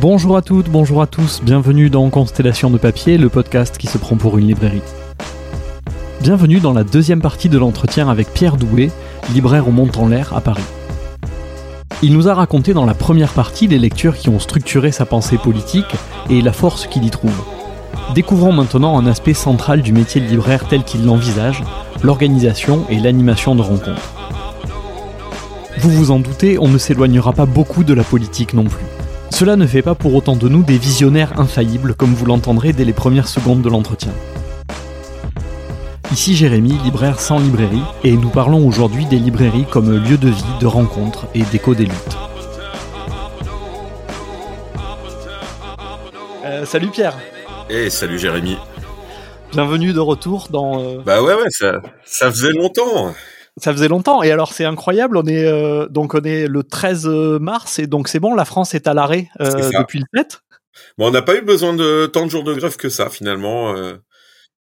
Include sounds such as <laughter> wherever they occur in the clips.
Bonjour à toutes, bonjour à tous, bienvenue dans Constellation de papier, le podcast qui se prend pour une librairie. Bienvenue dans la deuxième partie de l'entretien avec Pierre Doué, libraire au Mont en l'air à Paris. Il nous a raconté dans la première partie les lectures qui ont structuré sa pensée politique et la force qu'il y trouve. Découvrons maintenant un aspect central du métier de libraire tel qu'il l'envisage, l'organisation et l'animation de rencontres. Vous vous en doutez, on ne s'éloignera pas beaucoup de la politique non plus. Cela ne fait pas pour autant de nous des visionnaires infaillibles comme vous l'entendrez dès les premières secondes de l'entretien. Ici Jérémy, libraire sans librairie, et nous parlons aujourd'hui des librairies comme lieu de vie, de rencontre et d'écho des luttes. Euh, salut Pierre Et eh, salut Jérémy Bienvenue de retour dans... Euh, bah ouais, ouais, ça, ça faisait longtemps ça faisait longtemps et alors c'est incroyable. On est euh, donc on est le 13 mars et donc c'est bon. La France est à l'arrêt depuis le 7. Bon, on n'a pas eu besoin de tant de jours de grève que ça finalement.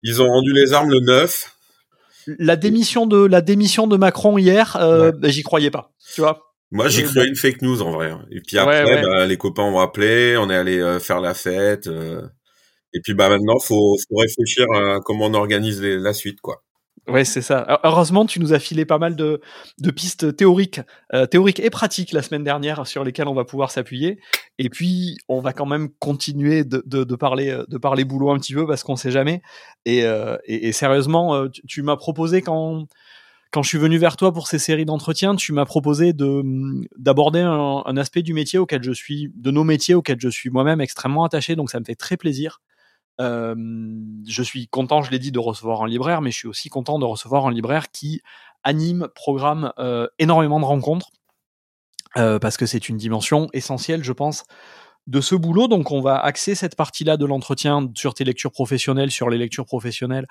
Ils ont rendu les armes le 9. La démission de la démission de Macron hier, euh, bah, j'y croyais pas. Tu vois. Moi, j'y croyais une fake news en vrai. Hein. Et puis après, bah, les copains ont appelé, on est allé euh, faire la fête. Euh. et puis bah maintenant, faut, faut réfléchir à comment on organise la suite, quoi. Ouais, c'est ça. Heureusement, tu nous as filé pas mal de, de pistes théoriques, euh, théoriques et pratiques la semaine dernière sur lesquelles on va pouvoir s'appuyer. Et puis, on va quand même continuer de, de, de parler, de parler boulot un petit peu parce qu'on sait jamais. Et, euh, et, et sérieusement, tu, m'as proposé quand quand je suis venu vers toi pour ces séries d'entretiens, tu m'as proposé de d'aborder un, un, aspect du métier auquel je suis, de nos métiers auxquels je suis moi-même extrêmement attaché. Donc, ça me fait très plaisir je suis content, je l'ai dit, de recevoir un libraire, mais je suis aussi content de recevoir un libraire qui anime, programme énormément de rencontres, parce que c'est une dimension essentielle, je pense, de ce boulot. Donc on va axer cette partie-là de l'entretien sur tes lectures professionnelles, sur les lectures professionnelles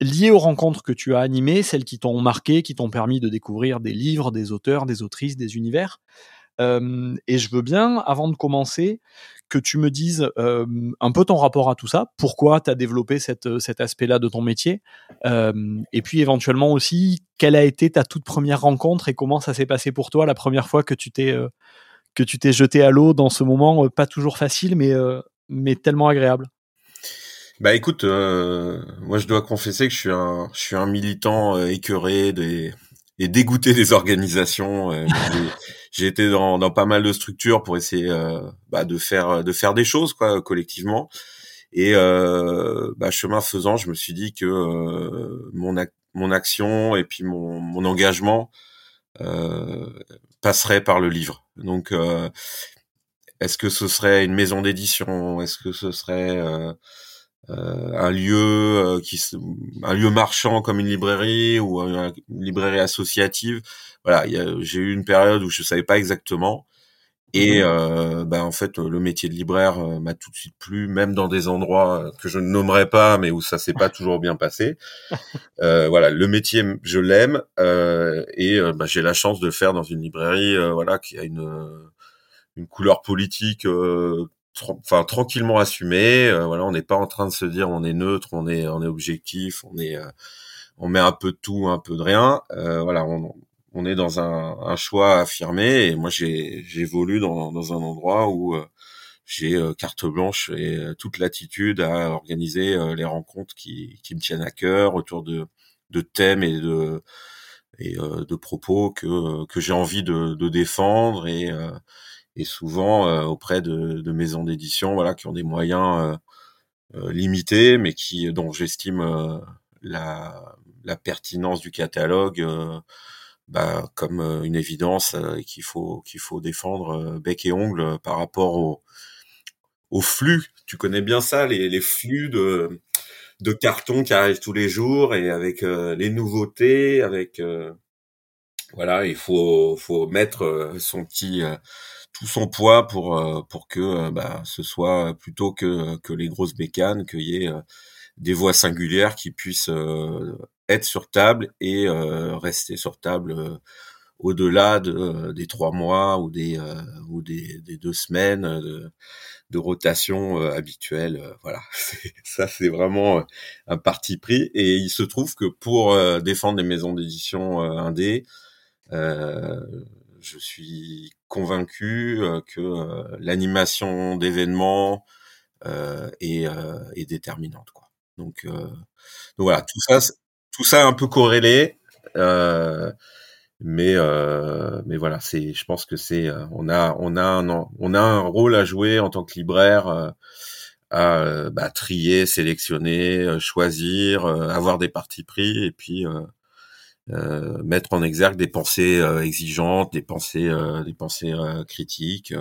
liées aux rencontres que tu as animées, celles qui t'ont marqué, qui t'ont permis de découvrir des livres, des auteurs, des autrices, des univers. Et je veux bien, avant de commencer, que tu me dises un peu ton rapport à tout ça, pourquoi tu as développé cette, cet aspect-là de ton métier, et puis éventuellement aussi, quelle a été ta toute première rencontre et comment ça s'est passé pour toi la première fois que tu t'es t'es jeté à l'eau dans ce moment pas toujours facile, mais, tellement agréable? Bah écoute, moi je dois confesser que je suis un, militant écœuré des, et dégoûté des organisations. J'ai été dans, dans, pas mal de structures pour essayer euh, bah, de faire de faire des choses quoi collectivement. Et euh, bah, chemin faisant, je me suis dit que euh, mon mon action et puis mon, mon engagement passerait par le livre. Donc, est-ce que ce serait une maison d'édition? Est-ce que ce serait euh, un lieu euh, qui un lieu marchand comme une librairie ou une librairie associative. Voilà j'ai eu une période où je savais pas exactement. Et mmh euh, bah, en fait le métier de libraire euh, m'a tout de suite plu même dans des endroits que je ne nommerai pas mais où ça s'est pas toujours bien passé. <laughs> Euh, voilà le métier je l'aime et bah, j'ai la chance de le faire dans une librairie voilà qui a une une couleur politique enfin tranquillement assumé. Euh, voilà, on n'est pas en train de se dire on est neutre, on est on est objectif, on est euh, on met un peu de tout, un peu de rien. Euh, voilà, on, on est dans un, un, choix affirmé. Et moi, j'ai j'évolue dans, dans un endroit où j'ai carte blanche et toute l'attitude à organiser les rencontres qui, qui me tiennent à cœur autour de, de thèmes et de et de propos que que j'ai envie de, de défendre et et souvent euh, auprès de, de maisons d'édition voilà qui ont des moyens euh, euh, limités mais qui dont j'estime la, la pertinence du catalogue bah, comme une évidence et qu'il faut qu'il faut défendre bec et ongle par rapport au, au flux. Tu connais bien ça, les, les flux de de cartons qui arrivent tous les jours et avec les nouveautés, avec voilà, il faut faut mettre son petit tout son poids pour euh, pour que euh, bah, ce soit plutôt que que les grosses bécanes qu'il y ait euh, des voix singulières qui puissent être sur table et rester sur table au-delà de, des trois mois ou des ou des, des, deux semaines de, de rotation habituelle. voilà, <laughs> ça c'est vraiment un parti pris. Et il se trouve que pour défendre les maisons d'édition indé, je suis convaincu que l'animation d'événements est, est déterminante. Quoi. Donc, voilà, tout ça, tout ça un peu corrélé. Euh, mais euh, mais voilà c'est je pense que c'est on a on a un on a un rôle à jouer en tant que libraire à euh, bah, trier, sélectionner, euh, choisir, euh, avoir des partis pris et puis mettre en exergue des pensées exigeantes, des pensées, des pensées critiques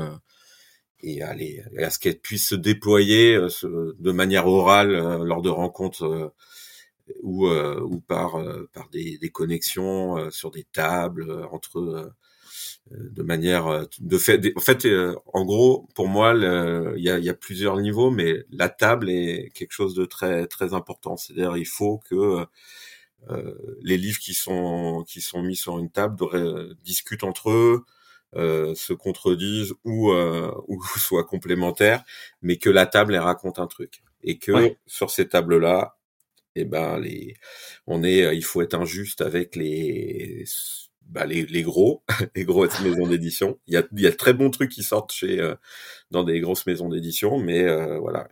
et aller à ce qu'elles puissent se déployer de manière orale lors de rencontres ou ou par par des, des connexions sur des tables entre euh, de manière euh, de fait en fait euh, en gros pour moi il y a, y a, plusieurs niveaux mais la table est quelque chose de très très important. C'est-à-dire il faut que euh, les livres qui sont qui sont mis sur une table discutent entre eux euh, se contredisent ou ou <laughs> soient complémentaires mais que la table elle raconte un truc. Et que sur ces tables là et eh ben les on est il faut être injuste avec les bah, les, les, gros, <laughs> les grosses maisons d'édition. Il y a, y a de très bons trucs qui sortent chez euh, dans des grosses maisons d'édition, mais euh, voilà,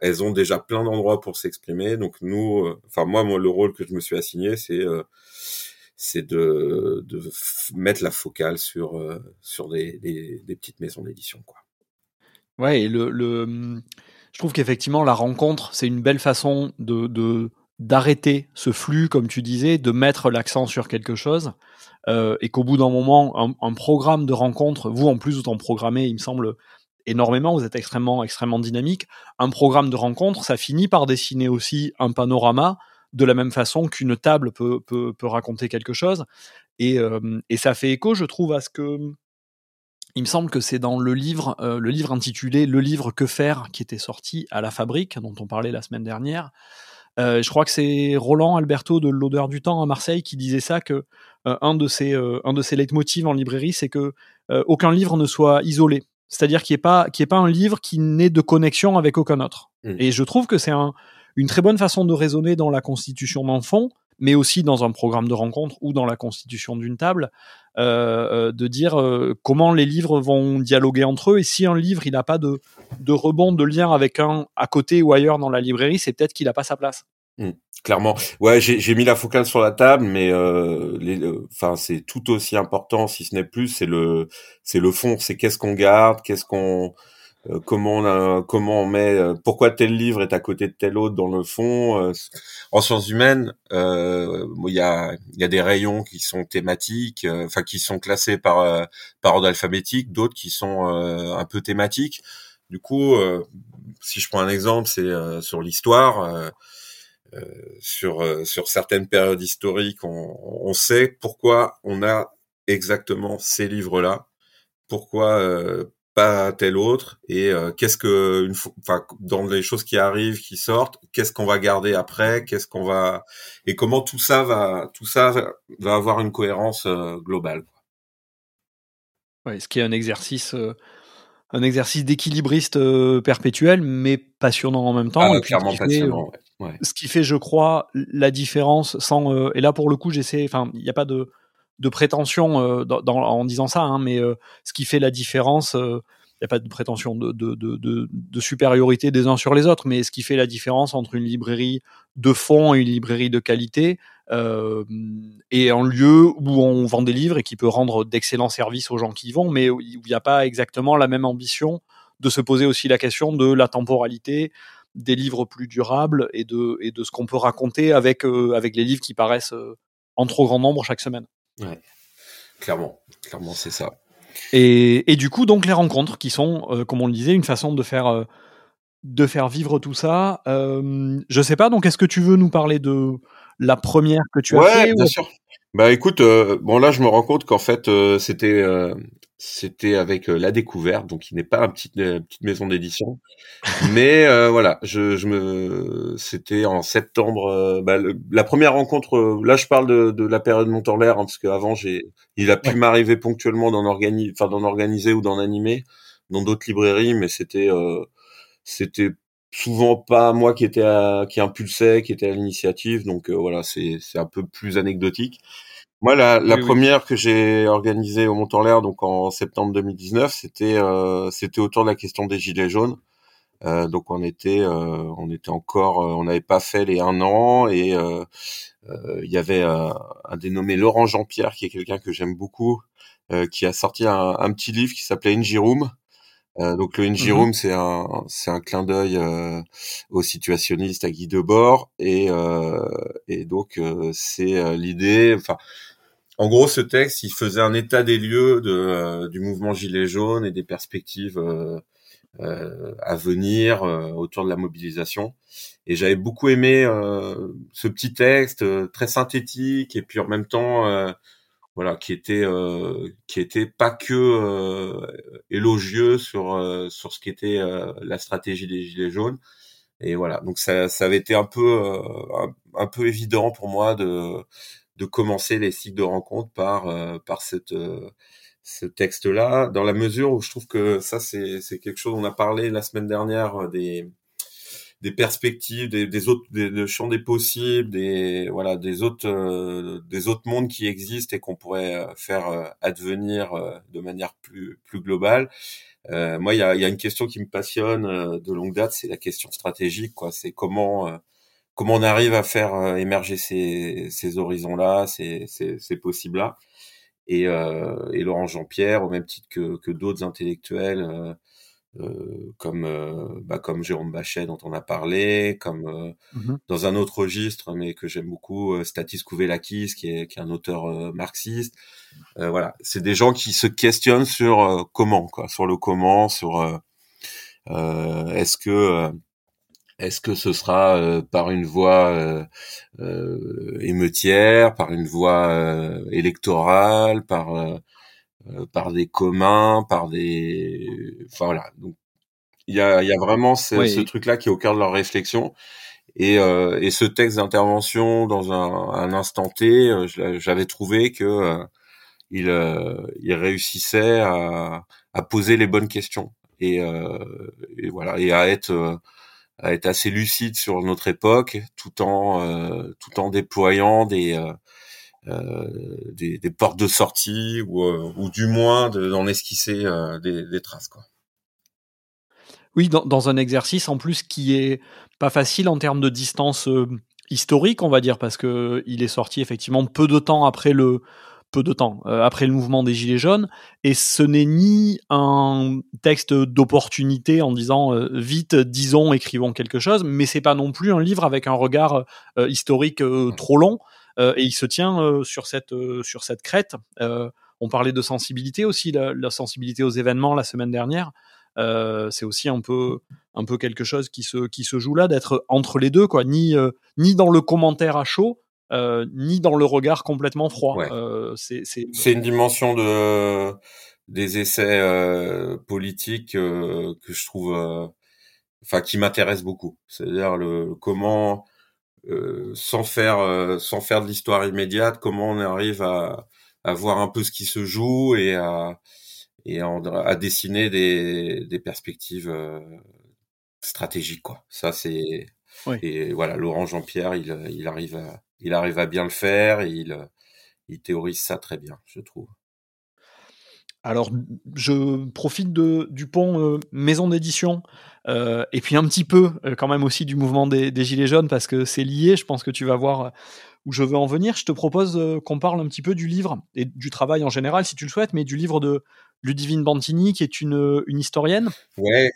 elles ont déjà plein d'endroits pour s'exprimer. Donc nous, euh, enfin moi, moi, le rôle que je me suis assigné, c'est c'est de, de mettre la focale sur sur des, des, des petites maisons d'édition, quoi. Ouais, et le, le je trouve qu'effectivement la rencontre, c'est une belle façon de, de d'arrêter ce flux, comme tu disais, de mettre l'accent sur quelque chose, euh, et qu'au bout d'un moment, un, programme de rencontre, vous en plus vous en programmez, il me semble, énormément, vous êtes extrêmement, extrêmement dynamique, un programme de rencontre, ça finit par dessiner aussi un panorama, de la même façon qu'une table peut, peut, raconter quelque chose, et, euh, et ça fait écho, je trouve, à ce que... Il me semble que c'est dans le livre, euh, le livre intitulé Le livre que faire, qui était sorti à la fabrique, dont on parlait la semaine dernière, je crois que c'est Roland Alberto de l'odeur du temps à Marseille qui disait ça que euh, un de ses euh, un de ses leitmotivs en librairie, c'est que aucun livre ne soit isolé. C'est-à-dire qu'il n'y ait pas qu'il ait pas un livre qui n'ait de connexion avec aucun autre. Mmh. Et je trouve que c'est un, une très bonne façon de raisonner dans la constitution d'un fond, mais aussi dans un programme de rencontre ou dans la constitution d'une table, euh, de dire euh, comment les livres vont dialoguer entre eux. Et si un livre il n'a pas de, de rebond, de lien avec un à côté ou ailleurs dans la librairie, c'est peut-être qu'il n'a pas sa place. Mmh, clairement, ouais, j'ai mis la focale sur la table, mais euh, enfin c'est tout aussi important, si ce n'est plus, c'est le c'est le fond, c'est qu'est-ce qu'on garde, qu'est-ce qu'on euh, comment on comment on met euh, pourquoi tel livre est à côté de tel autre dans le fond euh, en sciences humaines il y a y a des rayons qui sont thématiques enfin qui sont classés par par ordre alphabétique d'autres qui sont un peu thématiques. Du coup si je prends un exemple c'est sur l'histoire sur sur certaines périodes historiques on, on sait pourquoi on a exactement ces livres là pourquoi pas tel autre et euh, qu'est-ce que une enfin dans les choses qui arrivent qui sortent qu'est-ce qu'on va garder après qu'est-ce qu'on va et comment tout ça va tout ça va, avoir une cohérence euh, globale ouais, ce qui est un exercice euh, un exercice d'équilibriste perpétuel mais passionnant en même temps ah, clairement passionnant ouais. ce qui fait je crois la différence sans et là pour le coup j'essaie enfin il n'y a pas de de prétention euh, dans, en disant ça, hein, mais euh, ce qui fait la différence, il euh, n'y a pas de prétention de, de, de, de, supériorité des uns sur les autres, mais ce qui fait la différence entre une librairie de fond et une librairie de qualité, euh, et un lieu où on vend des livres et qui peut rendre d'excellents services aux gens qui y vont, mais où il n'y a pas exactement la même ambition de se poser aussi la question de la temporalité, des livres plus durables et de, et de ce qu'on peut raconter avec, avec les livres qui paraissent en trop grand nombre chaque semaine. Ouais, clairement, clairement, c'est ça. Et, et, du coup, donc les rencontres qui sont, euh, comme on le disait, une façon de faire, euh, de faire vivre tout ça. Euh, je sais pas, donc est-ce que tu veux nous parler de la première que tu as ouais, fait bien sûr. Bah écoute, bon là je me rends compte qu'en fait c'était c'était avec la découverte, donc il n'est pas une petite, petite maison d'édition, mais voilà, je, je me c'était en septembre. Bah, la première rencontre, là je parle de, de la période l'air, hein, parce qu'avant j'ai il a pu m'arriver ponctuellement d'en organiser, enfin d'en organiser ou d'en animer dans d'autres librairies, mais c'était c'était souvent pas moi qui était à, qui impulsait, qui était à l'initiative. Donc euh, voilà, c'est c'est un peu plus anecdotique. Moi, la, la première que j'ai organisée au Mont en l'air, donc en septembre 2019, c'était euh, c'était autour de la question des gilets jaunes. Euh, donc on était euh, on était encore on n'avait pas fait les un an et il y avait un dénommé Laurent Jean-Pierre qui est quelqu'un que j'aime beaucoup qui a sorti un, un petit livre qui s'appelait Injiroom euh, donc le NG Room, mmh c'est un c'est un clin d'œil euh, aux situationnistes à Guy Debord et euh, et donc euh, c'est l'idée. Enfin, en gros, ce texte, il faisait un état des lieux de du mouvement gilet jaune et des perspectives à venir autour de la mobilisation. Et j'avais beaucoup aimé ce petit texte très synthétique et puis en même temps voilà, qui était euh, qui était pas que euh, élogieux sur euh, sur ce qui était la stratégie des gilets jaunes. Et voilà, donc ça, ça avait été un peu un, peu évident pour moi de de commencer les cycles de rencontres par par cette ce texte-là, dans la mesure où je trouve que ça c'est c'est quelque chose. On a parlé la semaine dernière des des perspectives, des, des autres, des, champs des possibles, des voilà, des autres, euh, des autres mondes qui existent et qu'on pourrait euh, faire euh, advenir de manière plus plus globale. moi, il y a, y a, une question qui me passionne de longue date, c'est la question stratégique. Quoi, c'est comment comment on arrive à faire émerger ces, ces horizons-là, ces, ces, ces possibles-là. Et, et Laurent Jean-Pierre, au même titre que, que d'autres intellectuels euh, comme euh, bah, comme Jérôme Bachet dont on a parlé, comme euh, mmh dans un autre registre, mais que j'aime beaucoup, Statis Kouvelakis, qui est, qui est un auteur marxiste. voilà, c'est des gens qui se questionnent sur comment, quoi, sur le comment, sur est-ce que est-ce que ce sera par une voie émeutière, par une voie électorale, par euh, par des communs, par des, enfin voilà. Donc il y a, y a vraiment ce, ce truc-là qui est au cœur de leur réflexion. Et, euh, et ce texte d'intervention dans un, un, instant T, euh, j'avais trouvé que euh, il, il réussissait à, à, poser les bonnes questions et, et voilà et à être à être assez lucide sur notre époque, tout en tout en déployant des euh, des, des, portes de sortie ou, euh, ou du moins d'en esquisser euh, des, des, traces. Quoi. Oui, dans, dans, un exercice en plus qui est pas facile en termes de distance historique, on va dire, parce que il est sorti effectivement peu de temps après le peu de temps après le mouvement des Gilets jaunes, et ce n'est ni un texte d'opportunité en disant vite, disons, écrivons quelque chose, mais c'est pas non plus un livre avec un regard historique trop long. Euh, et il se tient euh, sur cette euh, sur cette crête. on parlait de sensibilité aussi, la, sensibilité aux événements la semaine dernière. c'est aussi un peu un peu quelque chose qui se qui se joue là d'être entre les deux quoi ni ni dans le commentaire à chaud ni dans le regard complètement froid. C'est c'est une dimension de des essais politiques que je trouve enfin qui m'intéresse beaucoup. C'est-à-dire le comment euh, sans faire euh, sans faire de l'histoire immédiate, comment on arrive à, à voir un peu ce qui se joue et à et à, dessiner des, des perspectives euh, stratégiques quoi. Ça c'est et voilà Laurent Jean-Pierre il, il arrive à il arrive à bien le faire il il théorise ça très bien je trouve. Alors, je profite de, du pont maison d'édition euh, et puis un petit peu euh, quand même aussi du mouvement des, Gilets jaunes parce que c'est lié, je pense que tu vas voir euh, où je veux en venir. Je te propose qu'on parle un petit peu du livre et du travail en général si tu le souhaites, mais du livre de Ludivine Bantini qui est une, une historienne ouais.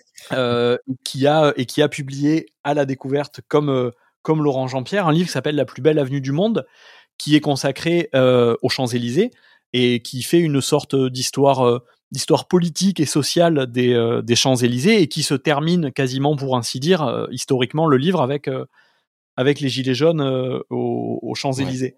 qui a, et qui a publié à la découverte comme, comme Laurent Jean-Pierre un livre qui s'appelle La plus belle avenue du monde qui est consacré aux Champs-Élysées et qui fait une sorte d'histoire d'histoire politique et sociale des, euh, des Champs-Élysées et qui se termine quasiment, pour ainsi dire, euh, historiquement, le livre avec, euh, avec les Gilets jaunes aux, Champs-Élysées.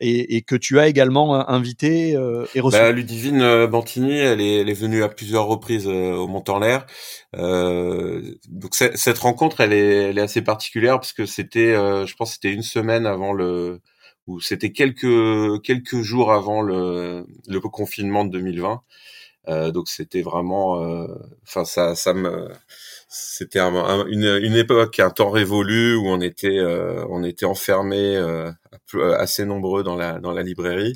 Et, et, que tu as également invité et reçu. Bah, Ludivine Bantini, elle est, elle est venue à plusieurs reprises au Mont en l'air. donc cette rencontre, elle est, elle est assez particulière parce que c'était, je pense, c'était une semaine avant le, ou c'était quelques quelques jours avant le, le confinement de 2020. Donc c'était vraiment, enfin ça, ça me, c'était une, une, époque, un temps révolu où on était, on était enfermé assez nombreux dans la dans la librairie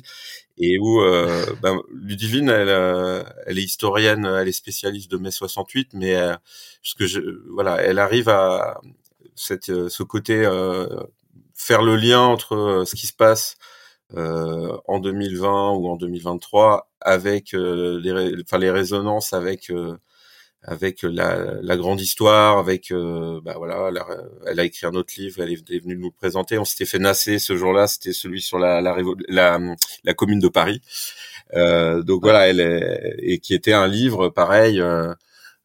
et où <laughs> ben, Ludivine, elle, elle est historienne, elle est spécialiste de mai 68, mais ce que je, voilà, elle arrive à cette, ce côté faire le lien entre ce qui se passe euh, en 2020 ou en 2023 avec euh, les, enfin, les résonances avec euh, avec la, la, grande histoire, avec bah voilà, elle a, écrit un autre livre, elle est, venue nous le présenter. On s'était fait nasser ce jour-là, c'était celui sur la la, la, la commune de Paris. Euh, donc voilà, elle est, et qui était un livre pareil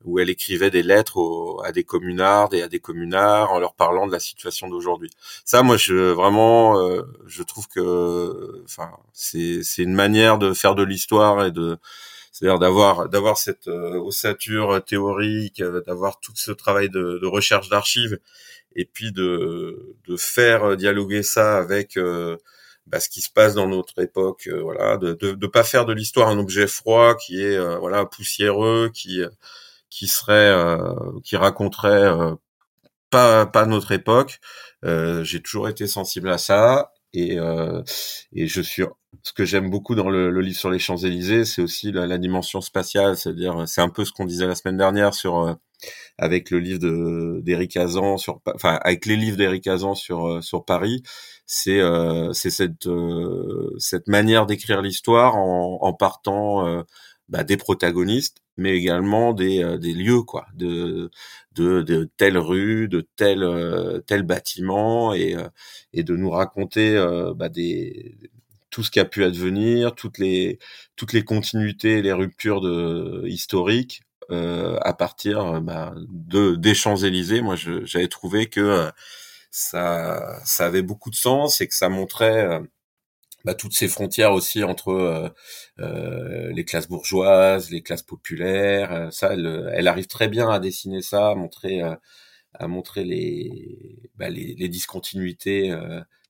où elle écrivait des lettres à des communards et à des communards en leur parlant de la situation d'aujourd'hui. Ça, moi, je vraiment, euh, je trouve que, enfin, c'est c'est une manière de faire de l'histoire et de, c'est-à-dire d'avoir d'avoir cette euh, ossature théorique, euh, d'avoir tout ce travail de, de recherche d'archives et puis de de faire dialoguer ça avec euh, bah, ce qui se passe dans notre époque, voilà, de, de de pas faire de l'histoire un objet froid qui est voilà poussiéreux, qui qui serait, euh, qui raconterait euh, pas pas notre époque. Euh, j'ai toujours été sensible à ça et et je suis ce que j'aime beaucoup dans le, le, livre sur les Champs Élysées, c'est aussi la, la, dimension spatiale, c'est-à-dire c'est un peu ce qu'on disait la semaine dernière sur avec le livre de d'Éric Azan sur enfin avec les livres d'Éric Azan sur sur Paris, c'est c'est cette cette manière d'écrire l'histoire en, en partant bah, des protagonistes mais également des, euh, des lieux quoi de de, de telle rue de tel euh, tel bâtiment et euh, et de nous raconter bah, des tout ce qui a pu advenir toutes les toutes les continuités les ruptures de historiques à partir bah, de des Champs Élysées moi j'avais trouvé que ça ça avait beaucoup de sens et que ça montrait bah, toutes ces frontières aussi entre euh, euh, les classes bourgeoises, les classes populaires. Euh, ça, elle, arrive très bien à dessiner ça, à montrer, bah, les, discontinuités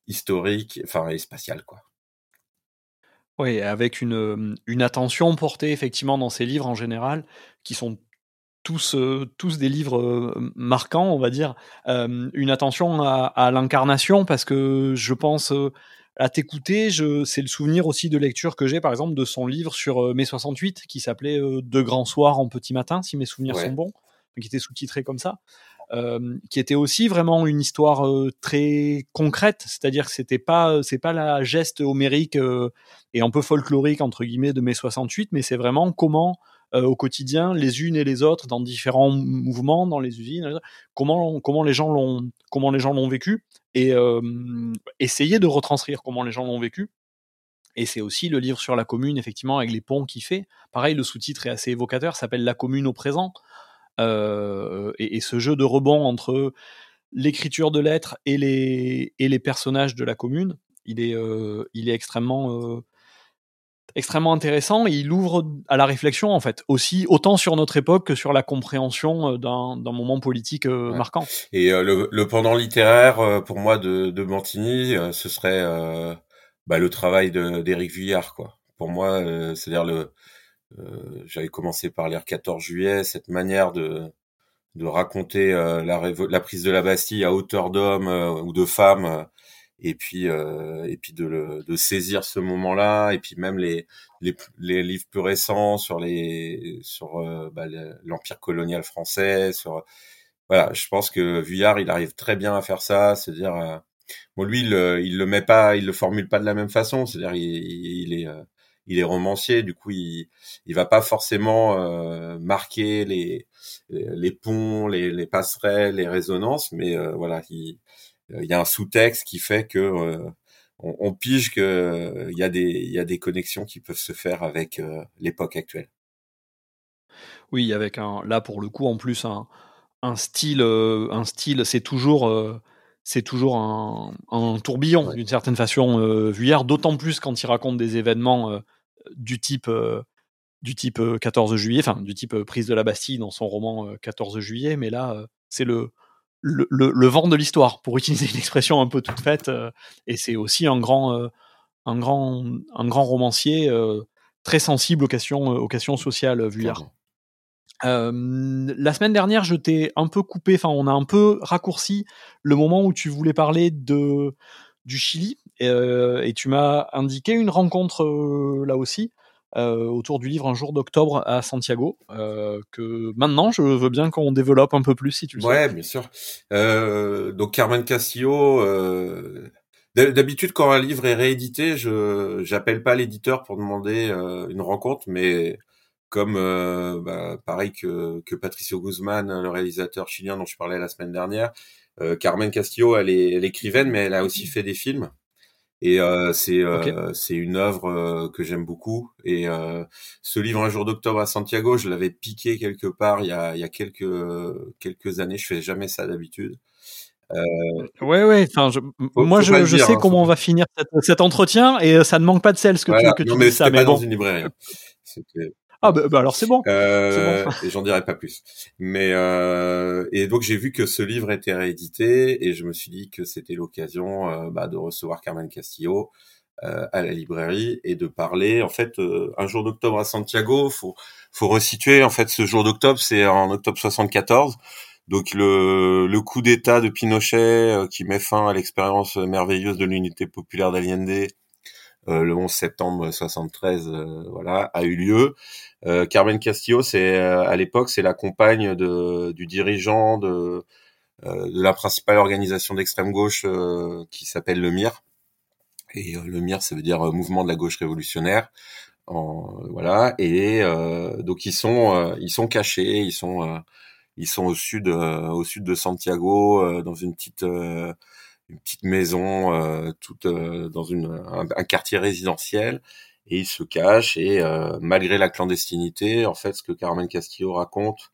historiques, enfin et spatiales, quoi. Oui, avec une, attention portée effectivement dans ces livres en général, qui sont tous, des livres marquants, on va dire, une attention à l'incarnation, parce que je pense à t'écouter, je, c'est le souvenir aussi de lecture que j'ai, par exemple, de son livre sur euh, mai 68, qui s'appelait euh, De grands soirs en petit matin, si mes souvenirs sont bons, qui était sous-titré comme ça, euh, qui était aussi vraiment une histoire très concrète, c'est-à-dire que c'était pas, c'est pas la geste homérique et un peu folklorique entre guillemets de mai 68, mais c'est vraiment comment au quotidien, les unes et les autres, dans différents mouvements, dans les usines, comment, comment les gens l'ont, comment les gens l'ont vécu et essayer de retranscrire comment les gens l'ont vécu. Et c'est aussi le livre sur la commune, effectivement, avec les ponts qu'il fait. Pareil, le sous-titre est assez évocateur, s'appelle La commune au présent. et, ce jeu de rebond entre l'écriture de lettres et les, et les personnages de la commune, il est, il est extrêmement extrêmement intéressant et il ouvre à la réflexion en fait aussi autant sur notre époque que sur la compréhension euh, d'un moment politique euh, marquant. Et euh, le, le, pendant littéraire pour moi de, de Montigny, ce serait bah, le travail d'Éric Vuillard quoi. Pour moi, c'est-à-dire le j'avais commencé par lire 14 juillet, cette manière de de raconter la, la prise de la Bastille à hauteur d'homme ou de femme et puis euh, et puis de, le, de saisir ce moment-là et puis même les, les, les livres plus récents sur les sur euh, bah, l'empire colonial français sur voilà je pense que Vuillard il arrive très bien à faire ça c'est-à-dire euh, bon lui il, il le met pas il le formule pas de la même façon c'est-à-dire il, il, est euh, il est romancier du coup il il va pas forcément euh, marquer les les ponts les, les passerelles les résonances mais voilà il il y a un sous-texte qui fait que euh, on, on, pige que euh, il y a des il y a des connexions qui peuvent se faire avec euh, l'époque actuelle. Oui, avec un là pour le coup en plus un, un style un style c'est toujours c'est toujours un, un tourbillon d'une certaine façon euh, Vuillard, d'autant plus quand il raconte des événements du type du type 14 juillet, enfin du type prise de la Bastille dans son roman 14 juillet, mais là c'est le le, le, vent de l'histoire, pour utiliser une expression un peu toute faite. Euh, et c'est aussi un grand, euh, un grand, un grand romancier, euh, très sensible aux questions, aux questions sociales, Vuillard. la semaine dernière, je t'ai un peu coupé, enfin, on a un peu raccourci le moment où tu voulais parler de du Chili et, tu m'as indiqué une rencontre là aussi autour du livre Un jour d'octobre à Santiago que maintenant je veux bien qu'on développe un peu plus si tu le ouais, Ouais, bien sûr. donc Carmen Castillo D'habitude, quand un livre est réédité, je j'appelle pas l'éditeur pour demander euh, une rencontre, mais comme euh, bah, pareil que, que Patricio Guzman, le réalisateur chilien dont je parlais la semaine dernière, euh, Carmen Castillo, elle est, elle écrivaine, mais elle a aussi fait des films. Et c'est c'est une œuvre que j'aime beaucoup. Et ce livre Un jour d'octobre à Santiago, je l'avais piqué quelque part il y a, il y a quelques quelques années. Je fais jamais ça d'habitude. Euh, ouais, ouais. Enfin, je, moi, je, je sais hein, comment on va finir cet, entretien et euh, ça ne manque pas de sel ce que tu, que non, tu mais dis ça. Mais pas dans une librairie. <laughs> Ah bah, bah, alors c'est bon. Euh, j'en dirai pas plus. Mais euh, et donc j'ai vu que ce livre était réédité et je me suis dit que c'était l'occasion euh, bah, de recevoir Carmen Castillo euh, à la librairie et de parler en fait un jour d'octobre à Santiago. Faut faut resituer en fait ce jour d'octobre c'est en octobre 74 donc le, le coup d'État de Pinochet euh, qui met fin à l'expérience merveilleuse de l'unité populaire d'Allende euh, le 11 septembre 73, euh, voilà, a eu lieu. Carmen Castillo, c'est à l'époque, c'est la compagne de, du dirigeant de, de la principale organisation d'extrême gauche qui s'appelle le MIR. Et le MIR, ça veut dire Mouvement de la gauche révolutionnaire. En, voilà. Et donc ils sont, ils sont cachés, ils sont ils sont au sud, euh, au sud de Santiago, euh, dans une petite euh, une petite maison, toute dans une un, quartier résidentiel. Et ils se cachent et malgré la clandestinité, en fait, ce que Carmen Castillo raconte,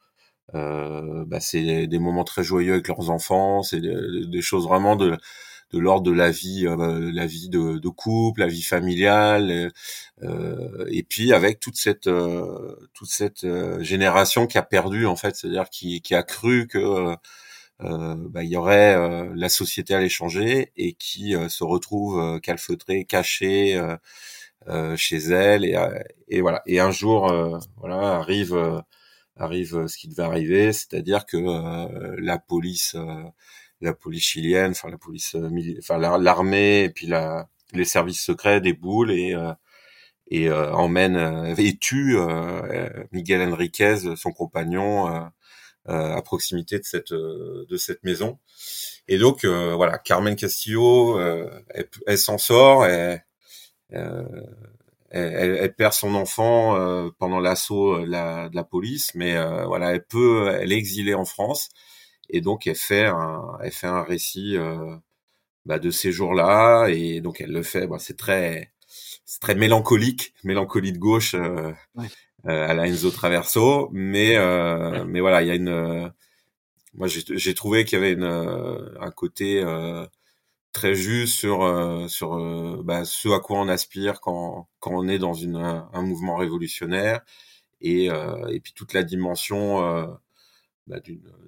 euh, bah, c'est des moments très joyeux avec leurs enfants, c'est des, choses vraiment de de l'ordre de la vie, euh, la vie de, de, couple, la vie familiale, euh, et puis avec toute cette euh, toute cette génération qui a perdu en fait, c'est-à-dire qui, qui a cru que bah, il y aurait la société allait changer et qui se retrouve calfeutrée, cachée chez elle et, et voilà. Et un jour, voilà, arrive arrive ce qui devait arriver, c'est-à-dire que la police la police chilienne, enfin la police, euh, enfin l'armée et puis la, les services secrets des boules et euh, et euh, emmène et tue Miguel Enriquez, son compagnon, à proximité de cette de cette maison. Et donc voilà, Carmen Castillo, elle, s'en sort, elle, elle, perd son enfant pendant l'assaut de la, de la, police, mais voilà, elle peut, elle est exilée en France et donc elle fait un, elle fait un récit euh, bah, de ces jours-là, et donc elle le fait. Bah, c'est très, c'est très mélancolique, mélancolie de gauche euh, euh, à la Enzo Traverso, mais euh, mais voilà, il y a une, moi j'ai trouvé qu'il y avait une, un côté très juste sur sur bah, ce à quoi on aspire quand quand on est dans une un, mouvement révolutionnaire et et puis toute la dimension bah,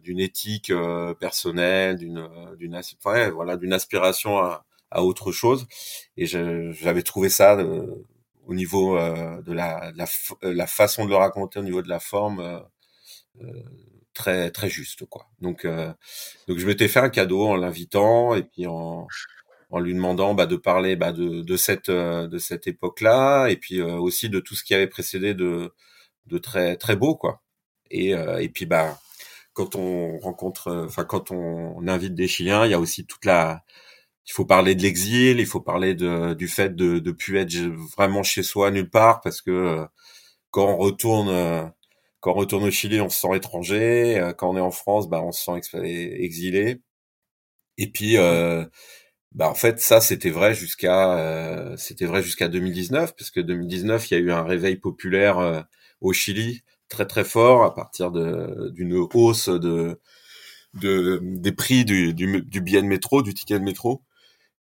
d'une éthique euh, personnelle, d'une euh, d'une ouais, voilà d'une aspiration à, à, autre chose. Et j'avais trouvé ça euh, au niveau de la, la, la façon de le raconter, au niveau de la forme. très très juste quoi donc donc je m'étais fait un cadeau en l'invitant et puis en en lui demandant bah, de parler bah, de, de cette de cette époque là et puis aussi de tout ce qui avait précédé de de très très beau quoi et et puis bah quand on rencontre, euh, enfin quand on, invite des Chiliens, il y a aussi toute la, il faut parler de l'exil, il faut parler de, du fait de de plus être vraiment chez soi nulle part parce que euh, quand on retourne euh, quand on retourne au Chili, on se sent étranger. Quand on est en France, bah on se sent exilé. Et puis bah en fait ça c'était vrai jusqu'à c'était vrai jusqu'à 2019 parce que 2019 il y a eu un réveil populaire au Chili très très fort à partir de d'une hausse de, de des prix du, du, du, billet de métro, du ticket de métro.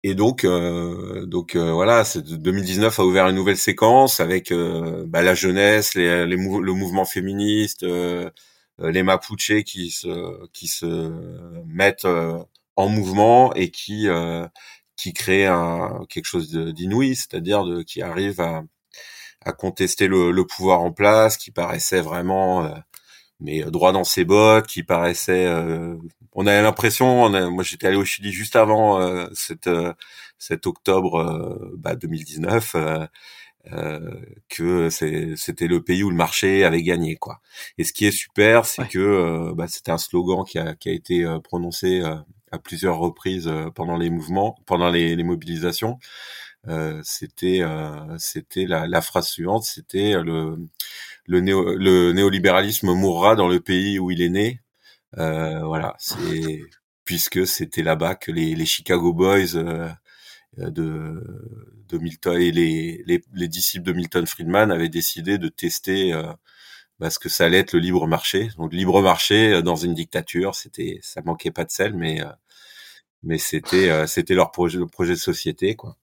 Et donc, euh, donc euh, voilà, 2019 a ouvert une nouvelle séquence avec euh, bah, la jeunesse, les, les le mouvement féministe, euh, les Mapuche qui se qui se mettent en mouvement et qui qui créent un, quelque chose d'inouï, c'est-à-dire qui arrive à à contester le, le, pouvoir en place, qui paraissait vraiment mais droit dans ses bottes, qui paraissait. On avait l'impression, moi j'étais allé au Chili juste avant cette, cet octobre bah, 2019 euh, que c'était le pays où le marché avait gagné quoi. Et ce qui est super, c'est que euh, bah, c'était un slogan qui a, qui a été euh, prononcé à plusieurs reprises pendant les mouvements, pendant les, les mobilisations. c'était c'était la, la, phrase suivante, c'était le le, néo, le néolibéralisme mourra dans le pays où il est né. Voilà, c'est puisque c'était là-bas que les, les Chicago Boys euh, de, de Milton et les, les, les, disciples de Milton Friedman avaient décidé de tester euh, bah, ce que ça allait être le libre marché. Donc libre marché euh, dans une dictature, c'était ça manquait pas de sel, mais mais c'était c'était leur projet projet de société quoi.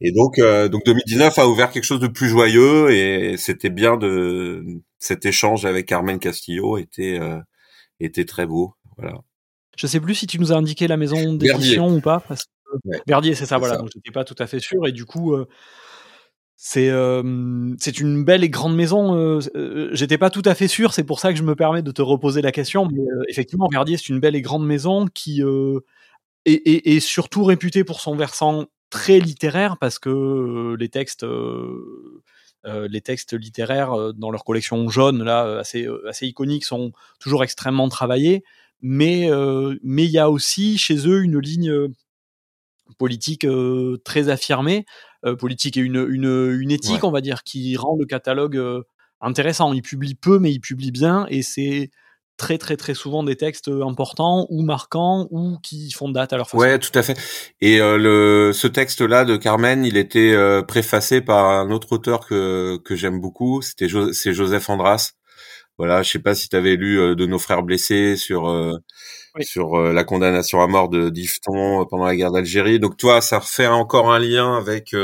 Et donc donc 2019 a ouvert quelque chose de plus joyeux et c'était bien de cet échange avec Carmen Castillo était était très beau voilà. Je sais plus si tu nous as indiqué la maison d'édition ou pas. Parce Verdier, c'est ça, voilà. Donc j'étais pas tout à fait sûr et du coup. Euh, c'est c'est une belle et grande maison. Euh, euh, j'étais pas tout à fait sûr, c'est pour ça que je me permets de te reposer la question. Mais effectivement, Verdier, c'est une belle et grande maison qui est, surtout réputée pour son versant très littéraire parce que les textes, les textes littéraires dans leur collection jaune là assez assez iconiques sont toujours extrêmement travaillés. Mais mais il y a aussi chez eux une ligne politique euh, très affirmée, euh, politique et une, une, une éthique, on va dire, qui rend le catalogue euh, intéressant. Il publie peu, mais il publie bien, et c'est très très très souvent des textes importants ou marquants ou qui font date à leur façon. Ouais, tout à fait. Et le ce texte-là de Carmen, il était préfacé par un autre auteur que que j'aime beaucoup. C'était c'est Joseph Andras. Voilà, je sais pas si tu avais lu de nos frères blessés sur sur euh, la condamnation à mort de Difton euh, pendant la guerre d'Algérie. Donc toi, ça refait encore un lien avec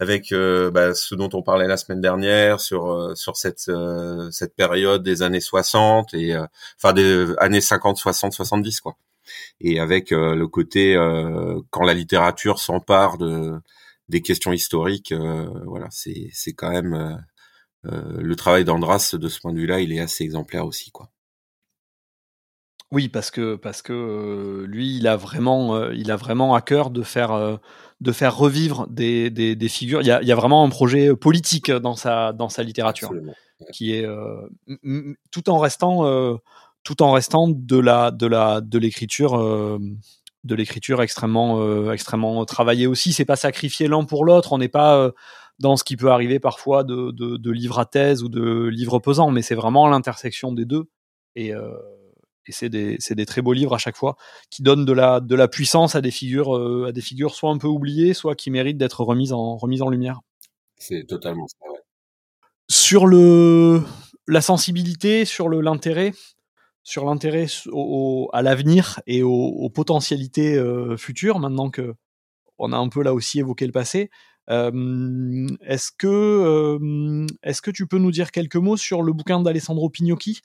euh, avec bah, ce dont on parlait la semaine dernière sur sur cette cette période des années 60 et enfin des années 50, 60, 70 quoi. Et avec le côté quand la littérature s'empare de des questions historiques, voilà, c'est c'est quand même le travail d'Andras de ce point de vue-là, il est assez exemplaire aussi quoi. Oui, parce que parce que lui, il a vraiment, il a vraiment à cœur de faire de faire revivre des, des, des figures. Il y, a, il y, a, vraiment un projet politique dans sa dans sa littérature, qui est tout en restant tout en restant de la de la de l'écriture de l'écriture extrêmement extrêmement travaillée aussi. C'est pas sacrifier l'un pour l'autre. On n'est pas dans ce qui peut arriver parfois de, de, de livres à thèse ou de livres pesants, mais c'est vraiment l'intersection des deux. Et et c'est des, des, très beaux livres à chaque fois qui donnent de la, de la puissance à des figures, euh, à des figures soit un peu oubliées, soit qui méritent d'être remises en, remises en lumière. C'est totalement ça. Ouais. Sur le, la sensibilité, sur le l'intérêt, sur l'intérêt au, à l'avenir et aux, aux potentialités euh, futures, maintenant que on a un peu là aussi évoqué le passé. Euh, est-ce que, est-ce que tu peux nous dire quelques mots sur le bouquin d'Alessandro Pignocchi?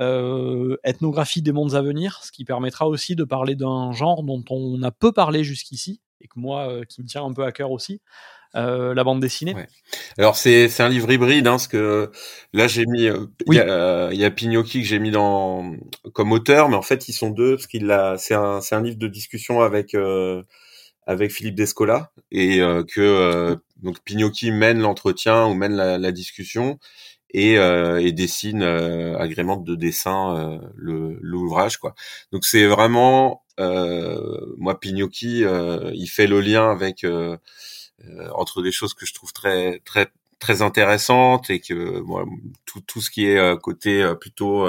Euh, ethnographie des mondes à venir, ce qui permettra aussi de parler d'un genre dont on a peu parlé jusqu'ici et que moi, euh, qui me tient un peu à cœur aussi, euh, la bande dessinée. Ouais. Alors c'est c'est un livre hybride, hein, parce que là j'ai mis il y, a, y a Pignocchi que j'ai mis dans comme auteur, mais en fait ils sont deux parce qu'il a c'est un c'est un livre de discussion avec avec Philippe Descola et que donc Pignocchi mène l'entretien ou mène la, la discussion et, euh, et dessine euh, agrémente de dessin euh, l'ouvrage quoi. Donc c'est vraiment euh, moi Pignocchi, il fait le lien avec entre des choses que je trouve très très très intéressantes et que moi tout tout ce qui est côté plutôt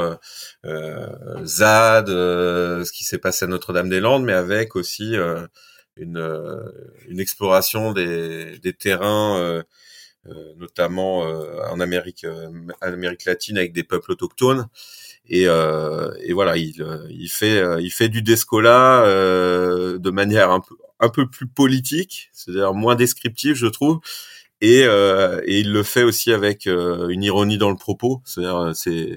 ZAD, ce qui s'est passé à Notre-Dame-des-Landes, mais avec aussi une une exploration des des terrains euh, notamment euh, en Amérique, euh, en Amérique latine avec des peuples autochtones. Et, et voilà, il, il fait il fait du Descola de manière un peu un peu plus politique, c'est-à-dire moins descriptive, je trouve. Et, et il le fait aussi avec une ironie dans le propos. C'est-à-dire, c'est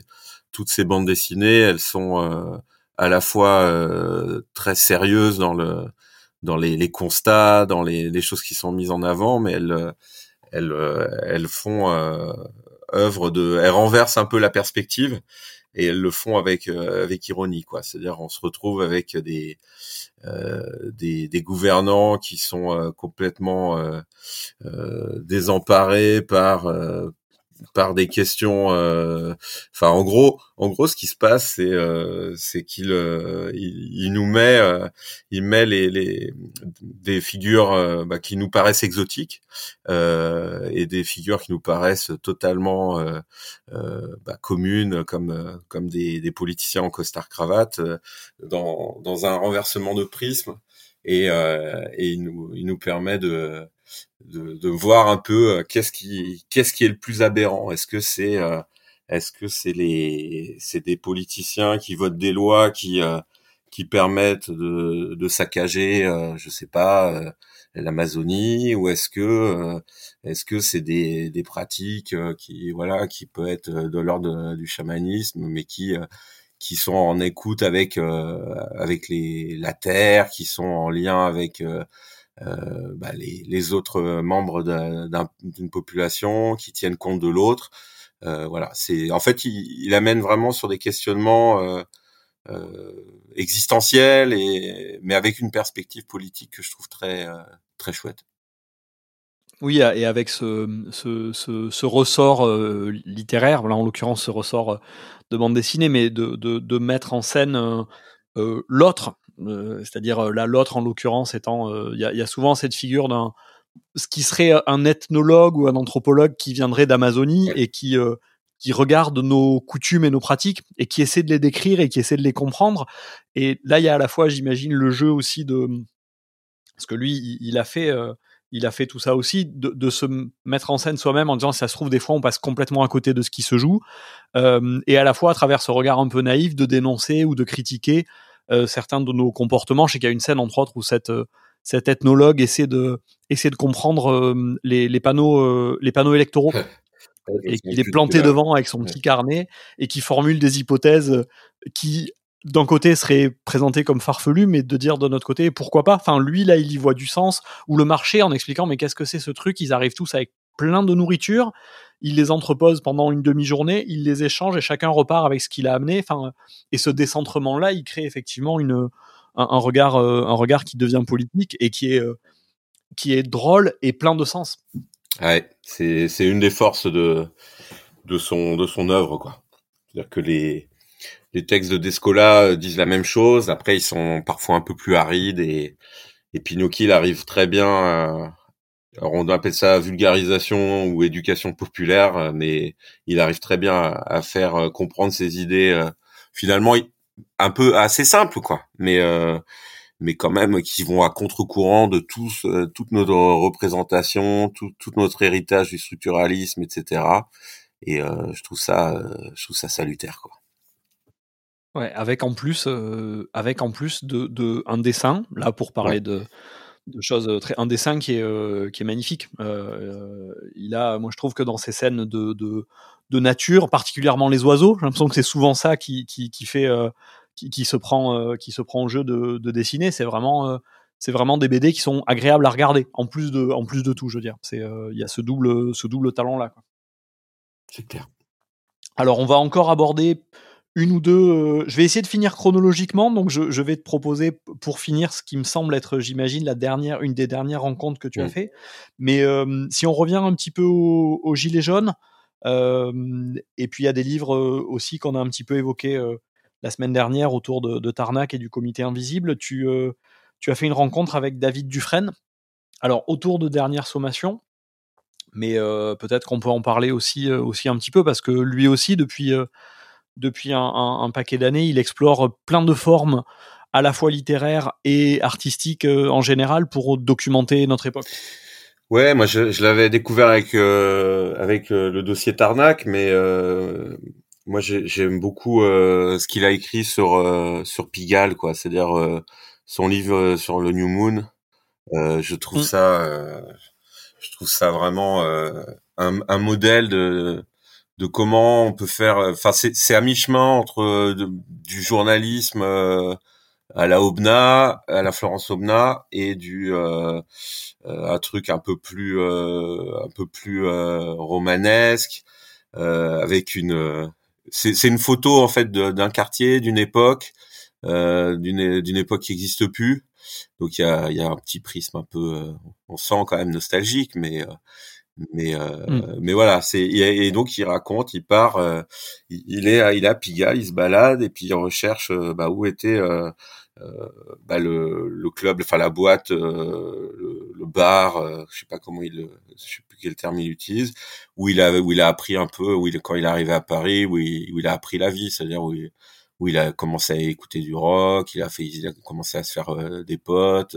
toutes ces bandes dessinées, elles sont à la fois très sérieuses dans le dans les, les constats, dans les, les, choses qui sont mises en avant, mais elles elles, elles font œuvre de, elles renversent un peu la perspective et elles le font avec avec ironie, quoi. C'est-à-dire, on se retrouve avec des des, des, gouvernants qui sont complètement désemparés par par des questions. Euh, enfin, en gros, en gros, ce qui se passe, c'est euh, c'est qu'il euh, il, nous met il met les, les des figures bah, qui nous paraissent exotiques et des figures qui nous paraissent totalement bah, communes, comme comme des, des politiciens en costard cravate, dans dans un renversement de prisme et, et il nous il nous permet de de, de voir un peu euh, qu'est-ce qui qu'est-ce qui est le plus aberrant. Est-ce que c'est euh, est-ce que c'est les c'est des politiciens qui votent des lois qui euh, qui permettent de, de saccager, je sais pas, l'Amazonie, ou est-ce que est-ce que c'est des, des pratiques qui voilà qui peut être de l'ordre du chamanisme, mais qui qui sont en écoute avec avec les la terre, qui sont en lien avec euh, bah, les, les, autres membres d'une population qui tiennent compte de l'autre. Euh, voilà, c'est en fait il, il, amène vraiment sur des questionnements euh, euh, existentiels et mais avec une perspective politique que je trouve très très chouette. Oui, et avec ce, ce, ce, ce ressort euh, littéraire, là en l'occurrence ce ressort de bande dessinée, mais de, de, de mettre en scène euh, l'autre, euh, c'est-à-dire euh, là l'autre en l'occurrence étant, il y a, y, a, souvent cette figure d'un ce qui serait un ethnologue ou un anthropologue qui viendrait d'Amazonie et qui qui regarde nos coutumes et nos pratiques et qui essaie de les décrire et qui essaie de les comprendre. Et là, il y a à la fois, j'imagine, le jeu aussi de parce que lui, il, a fait, il a fait tout ça aussi, de, de se mettre en scène soi-même en disant, si ça se trouve, des fois, on passe complètement à côté de ce qui se joue, euh, et à la fois à travers ce regard un peu naïf de dénoncer ou de critiquer euh, certains de nos comportements. Je sais qu'il y a une scène entre autres où cette euh, cet ethnologue essaie de essaie de comprendre euh, les, les, panneaux les panneaux électoraux <laughs> et qu'il est planté devant avec son petit carnet et qui formule des hypothèses qui d'un côté serait présenté comme farfelu, mais de dire de notre côté pourquoi pas? Enfin, lui là, il y voit du sens. Ou le marché en expliquant mais qu'est-ce que c'est ce truc? Ils arrivent tous avec plein de nourriture il les entrepose pendant une demi-journée, il les échange et chacun repart avec ce qu'il a amené. Enfin, et ce décentrement-là, il crée effectivement une, un, regard, euh, un regard qui devient politique et qui est, euh, qui est drôle et plein de sens. Ouais, c'est, c'est une des forces de, de son, de son œuvre, quoi. C'est-à-dire que les, les textes de Descola euh, disent la même chose. Après, ils sont parfois un peu plus arides et, et Pinocchio arrive très bien alors on appelle ça vulgarisation ou éducation populaire, euh, mais il arrive très bien à, faire euh, comprendre ses idées euh, finalement un peu assez simples quoi, mais mais quand même qui vont à contre-courant de tous toute notre représentation, tout, tout notre héritage du structuralisme, etc. Et je trouve ça je trouve ça salutaire quoi. Ouais, avec en plus avec en plus de, de un dessin là pour parler de de choses très un dessin qui est qui est magnifique. Euh, il a moi je trouve que dans ces scènes de, de, de nature particulièrement les oiseaux j'ai l'impression que c'est souvent ça qui, qui, qui fait qui, qui, se prend qui se prend au jeu de, de dessiner. C'est vraiment c'est vraiment des BD qui sont agréables à regarder en plus de en plus de tout je veux dire. C'est il y a ce double ce double talent là c'est clair. Alors on va encore aborder une ou deux. Euh, je vais essayer de finir chronologiquement, donc je, vais te proposer pour finir ce qui me semble être, j'imagine, la dernière, une des dernières rencontres que tu as mm. fait. Mais euh, si on revient un petit peu au, au gilet jaune, euh, et puis il y a des livres aussi qu'on a un petit peu évoqués la semaine dernière autour de, de, Tarnac et du Comité Invisible. Tu, tu as fait une rencontre avec David Dufresne. Alors autour de dernière sommation, mais peut-être qu'on peut en parler aussi, aussi un petit peu parce que lui aussi depuis depuis un, paquet d'années. Il explore plein de formes à la fois littéraires et artistiques euh, en général pour documenter notre époque. Ouais, moi je, l'avais découvert avec euh, avec euh, le dossier Tarnac, mais moi j'aime beaucoup ce qu'il a écrit sur sur Pigalle, quoi. C'est-à-dire son livre sur le New Moon. je trouve mm. ça, je trouve ça vraiment un, un modèle de de comment on peut faire. Euh, enfin, c'est à mi chemin entre euh, du journalisme euh, à la Obna, à la Florence Obna, et du euh, un truc un peu plus un peu plus romanesque, avec une c'est une photo en fait d'un quartier, d'une époque, d'une d'une époque qui n'existe plus. Donc il y a, y a un petit prisme un peu, on sent quand même nostalgique, mais mais euh, mmh. mais voilà c'est et donc il raconte il part euh, il est à, il est à Pigalle il se balade et puis il recherche euh, bah, où était euh, bah, le, le club enfin la boîte le, le, bar je sais pas comment il je sais plus quel terme il utilise où il a où il a appris un peu où il quand il est arrivé à Paris où il, où il a appris la vie c'est-à-dire où il, où il a commencé à écouter du rock il a fait il a commencé à se faire des potes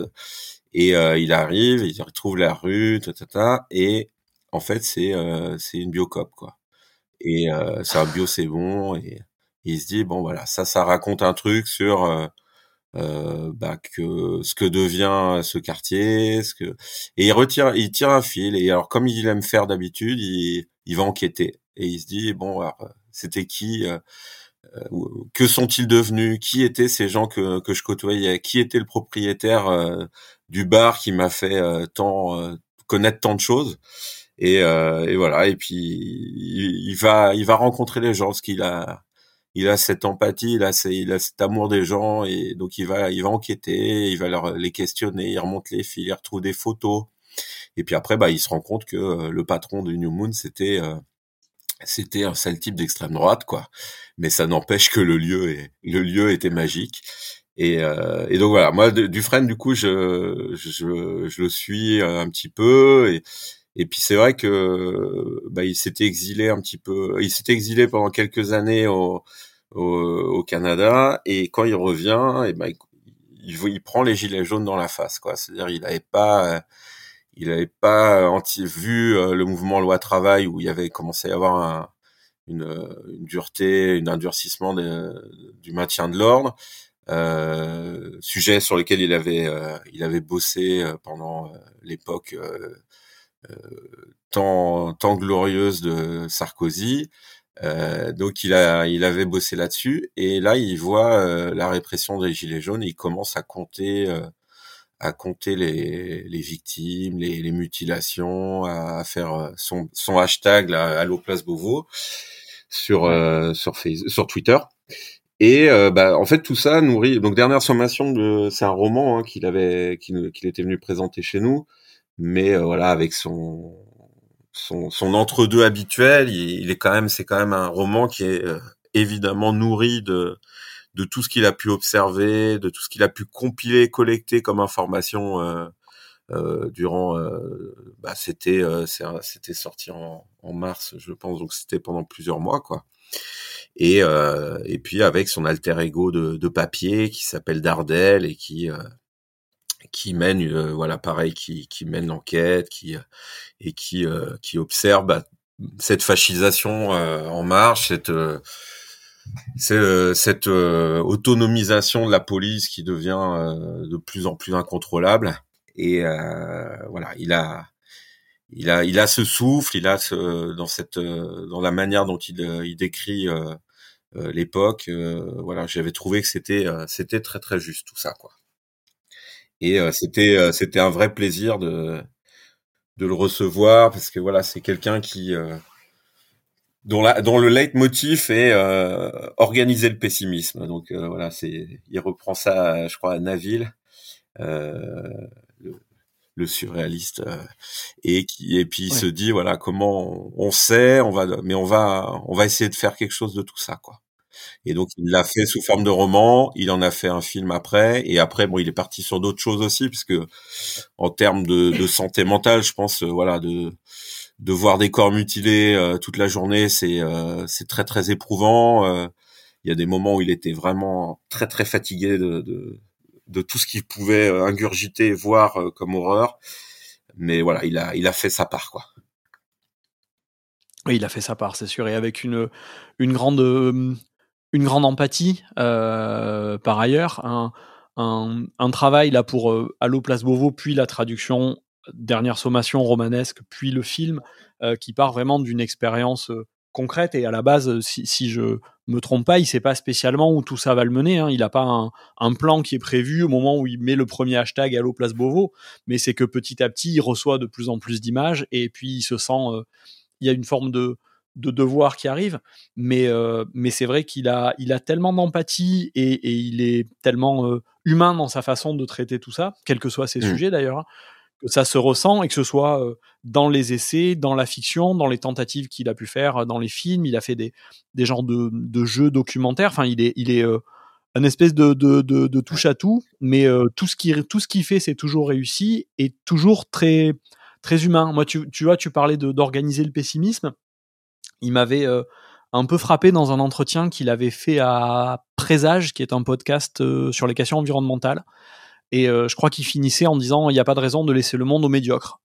et il arrive il retrouve la rue tata, et en fait, c'est euh, c'est une biocop quoi. Et euh, c'est un bio, c'est bon. Et, il se dit bon voilà, ça, ça raconte un truc sur euh, euh, bah, que ce que devient ce quartier, ce que et il retire, il tire un fil. Et alors comme il aime faire d'habitude, il, il va enquêter et il se dit bon c'était qui que sont-ils devenus Qui étaient ces gens que, que je côtoyais Qui était le propriétaire du bar qui m'a fait tant connaître tant de choses et, euh, et voilà. Et puis il, va, il va rencontrer les gens parce qu'il a, il a cette empathie, il a, il a cet amour des gens et donc il va, il va enquêter, il va leur les questionner, il remonte les fils, il retrouve des photos. Et puis après, bah, il se rend compte que euh, le patron de New Moon, c'était euh, c'était un sale type d'extrême droite, quoi. Mais ça n'empêche que le lieu est, le lieu était magique. Et, euh, et donc voilà, moi, Dufresne, du coup, je, je, je le suis un petit peu et, et puis c'est vrai que bah, il s'était exilé un petit peu, il s'était exilé pendant quelques années au, au, au, Canada et quand il revient, et ben il, il, prend les gilets jaunes dans la face, quoi. C'est-à-dire il n'avait pas, il avait pas vu euh, le mouvement loi travail où il avait commencé à y avoir un, une, une, dureté, un endurcissement du maintien de l'ordre. Euh, sujet sur lequel il avait euh, il avait bossé euh, pendant l'époque euh, tant, tant glorieuse de Sarkozy. Euh, donc il a, il avait bossé là-dessus et là il voit euh, la répression des gilets jaunes il commence à compter, à compter les, les victimes, les, les mutilations, à, faire son, son hashtag là, Allo Place Beauvau sur sur Facebook, sur Twitter. Et bah, en fait tout ça nourrit. Donc dernière sommation de, c'est un roman hein, qu'il avait, qu'il était venu présenter chez nous mais euh, voilà, avec son son, son entre-deux habituel, il, est quand même, c'est quand même un roman qui est euh, évidemment nourri de de tout ce qu'il a pu observer, de tout ce qu'il a pu compiler, collecter comme information euh, euh, durant. Euh, bah, c'était c'était sorti en, en, mars, je pense, donc c'était pendant plusieurs mois, quoi. Et et puis avec son alter ego de, de papier qui s'appelle Dardel et qui qui mène euh, voilà pareil qui, qui mène l'enquête qui euh, et qui euh, qui observe bah, cette fascisation en marche cette cette autonomisation de la police qui devient de plus en plus incontrôlable. Et voilà il a il a il a ce souffle il a ce dans cette dans la manière dont il, il décrit l'époque voilà j'avais trouvé que c'était c'était très très juste tout ça quoi et euh, c'était euh, c'était un vrai plaisir de de le recevoir parce que voilà, c'est quelqu'un qui euh, dont, la, dont le leitmotiv est organiser le pessimisme. Donc voilà, c'est il reprend ça, je crois, à Naville, le, le, surréaliste, et qui et puis il se dit voilà comment on, on, sait, on va mais on va on va essayer de faire quelque chose de tout ça quoi. Et donc il l'a fait sous forme de roman. Il en a fait un film après. Et après, bon, il est parti sur d'autres choses aussi, puisque en termes de, de santé mentale, je pense, euh, voilà, de de voir des corps mutilés euh, toute la journée, c'est euh, c'est très très éprouvant. il y a des moments où il était vraiment très très fatigué de de, de tout ce qu'il pouvait ingurgiter, voir comme horreur. Mais voilà, il a il a fait sa part, quoi. Oui, il a fait sa part, c'est sûr, et avec une, une grande une grande empathie euh, par ailleurs, un, un, un, travail là pour euh, Allo Place Beauvau, puis la traduction, dernière sommation romanesque, puis le film, euh, qui part vraiment d'une expérience concrète et à la base, si, si je me trompe pas, il sait pas spécialement où tout ça va le mener. Hein. Il n'a pas un, un, plan qui est prévu au moment où il met le premier hashtag Allo Place Beauvau, mais c'est que petit à petit, il reçoit de plus en plus d'images et puis il se sent, euh, il y a une forme de, de devoir qui arrive, mais, euh, mais c'est vrai qu'il a, il a tellement d'empathie et, et, il est tellement euh, humain dans sa façon de traiter tout ça, quels que soient ses mmh. sujets d'ailleurs, hein, que ça se ressent et que ce soit euh, dans les essais, dans la fiction, dans les tentatives qu'il a pu faire dans les films. Il a fait des, des genres de, de jeux documentaires. Enfin, il est, il est un espèce de, de, de, de, touche à tout, mais tout ce qui tout ce qu'il fait, c'est toujours réussi et toujours très très humain. Moi, tu, tu vois, tu parlais d'organiser le pessimisme. Il m'avait un peu frappé dans un entretien qu'il avait fait à Présage, qui est un podcast sur les questions environnementales. Et euh, je crois qu'il finissait en disant il n'y a pas de raison de laisser le monde aux médiocres.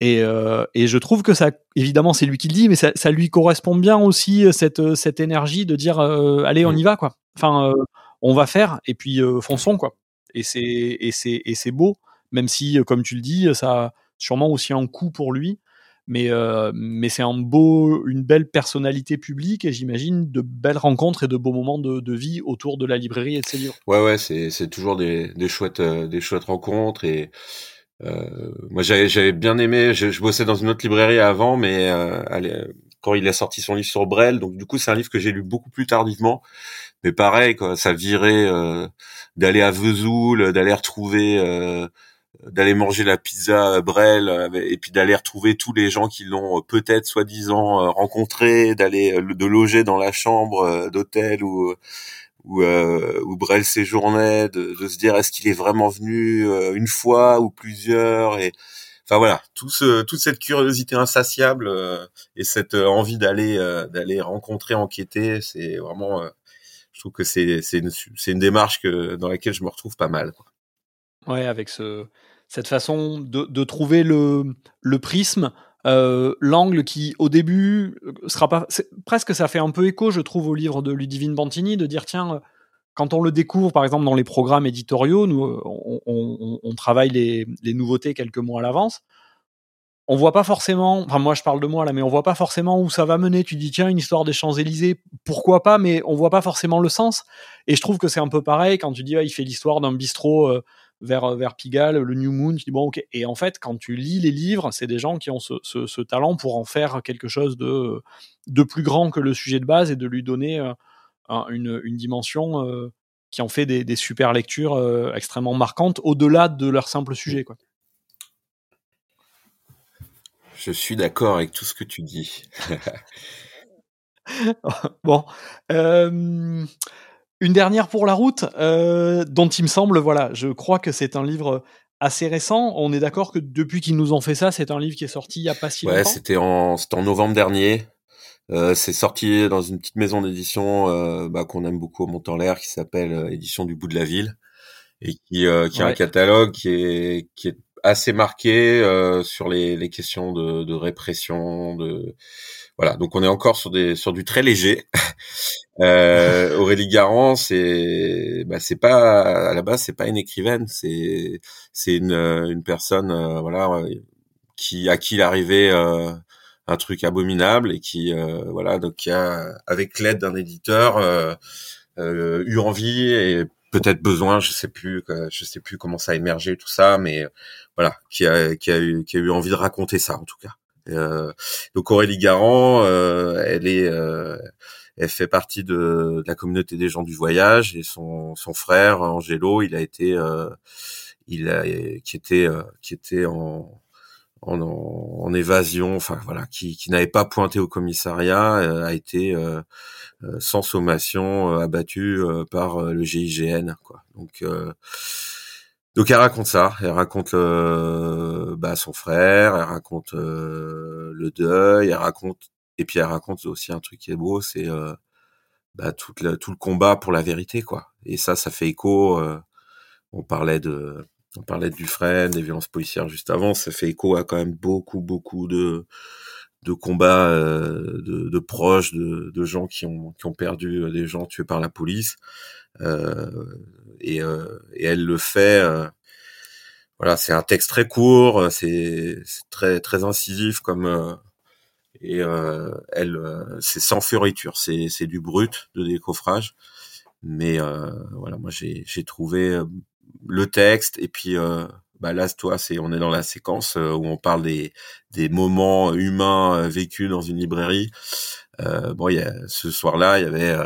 Et, euh, et, je trouve que ça, évidemment, c'est lui qui le dit, mais ça, ça, lui correspond bien aussi euh, cette, cette énergie de dire allez, on y va, quoi. Enfin, on va faire, et puis fonçons, quoi. Et c'est et c'est et c'est beau, même si, comme tu le dis, ça a sûrement aussi un coût pour lui mais euh, mais c'est un beau, une belle personnalité publique et j'imagine de belles rencontres et de beaux moments de, de, vie autour de la librairie et de ses. Ouais ouais, c'est toujours des des chouettes euh, des chouettes rencontres et euh, moi j'avais bien aimé. Je, je, bossais dans une autre librairie avant, mais euh, quand il a sorti son livre sur Brel, donc du coup c'est un livre que j'ai lu beaucoup plus tardivement. Mais pareil, quoi, ça virait euh, d'aller à Vesoul, d'aller retrouver d'aller manger la pizza Brel euh, et puis d'aller retrouver tous les gens qui l'ont euh, peut-être soi-disant euh, rencontré, d'aller de loger dans la chambre d'hôtel où où, où Brel séjournait, de, de se dire est-ce qu'il est vraiment venu une fois ou plusieurs et enfin voilà tout ce toute cette curiosité insatiable et cette envie d'aller d'aller rencontrer enquêter c'est vraiment je trouve que c'est c'est une une démarche que dans laquelle je me retrouve pas mal quoi. Ouais, avec ce, cette façon de, de trouver le, le prisme, euh, l'angle qui, au début, euh, sera pas. Presque ça fait un peu écho, je trouve, au livre de Ludivine Bantini, de dire tiens, euh, quand on le découvre, par exemple, dans les programmes éditoriaux, nous, on, on, travaille les, les, nouveautés quelques mois à l'avance. On voit pas forcément, enfin moi je parle de moi là, mais on voit pas forcément où ça va mener. Tu dis tiens une histoire des Champs Élysées, pourquoi pas, mais on voit pas forcément le sens. Et je trouve que c'est un peu pareil quand tu dis il fait l'histoire d'un bistrot vers, vers Pigalle, le New Moon, tu dis bon ok. Et en fait, quand tu lis les livres, c'est des gens qui ont ce, ce, ce, talent pour en faire quelque chose de, de plus grand que le sujet de base et de lui donner euh, une, une, dimension euh, qui en fait des, des super lectures euh, extrêmement marquantes au-delà de leur simple sujet. Quoi. Je suis d'accord avec tout ce que tu dis. <laughs> bon. Euh, une dernière pour la route, euh, dont il me semble, voilà, je crois que c'est un livre assez récent. On est d'accord que depuis qu'ils nous ont fait ça, c'est un livre qui est sorti il n'y a pas si ouais, longtemps. Ouais, c'était en, en novembre dernier. Euh, c'est sorti dans une petite maison d'édition euh, bah, qu'on aime beaucoup au Mont-en-l'Air, qui s'appelle Édition du bout de la ville, et qui, qui ouais. a un catalogue qui est, qui est assez marqué euh, sur les, les questions de, de répression, de voilà, donc on est encore sur des sur du très léger. <laughs> euh, Aurélie Garand, c'est bah c'est pas à la base c'est pas une écrivaine, c'est c'est une une personne euh, voilà qui à qui il arrivait euh, un truc abominable et qui euh, voilà. Donc qui a avec l'aide d'un éditeur euh, euh, eu envie et peut-être besoin, je sais plus, je sais plus comment ça a émergé tout ça, mais voilà, qui a qui a eu qui a eu envie de raconter ça en tout cas. Euh, donc Aurélie Garand, euh, elle est, euh, elle fait partie de, de, la communauté des gens du voyage et son, son frère Angelo, il a été, euh, il a, qui était, euh, qui était en, en, en, évasion, enfin voilà, qui, qui n'avait pas pointé au commissariat, euh, a été sans sommation abattu par le GIGN, quoi. Donc donc elle raconte ça, elle raconte euh, bah, son frère, elle raconte euh, le deuil, elle raconte et puis elle raconte aussi un truc qui est beau, c'est euh, bah, tout, le, tout le combat pour la vérité quoi. Et ça, ça fait écho. Euh, on parlait de, on parlait de Dufresne, des violences policières juste avant, ça fait écho à quand même beaucoup beaucoup de de combats euh, de, proches, de, de, gens qui ont qui ont perdu des gens tués par la police. Euh, et, euh, elle le fait. Euh, voilà, c'est un texte très court, c'est très très incisif comme et elle, c'est sans fioriture, c'est du brut de décoffrage. Mais voilà, moi j'ai trouvé le texte et puis bah là toi c'est on est dans la séquence où on parle des des moments humains vécus dans une librairie. bon, il y a, ce soir-là, il y avait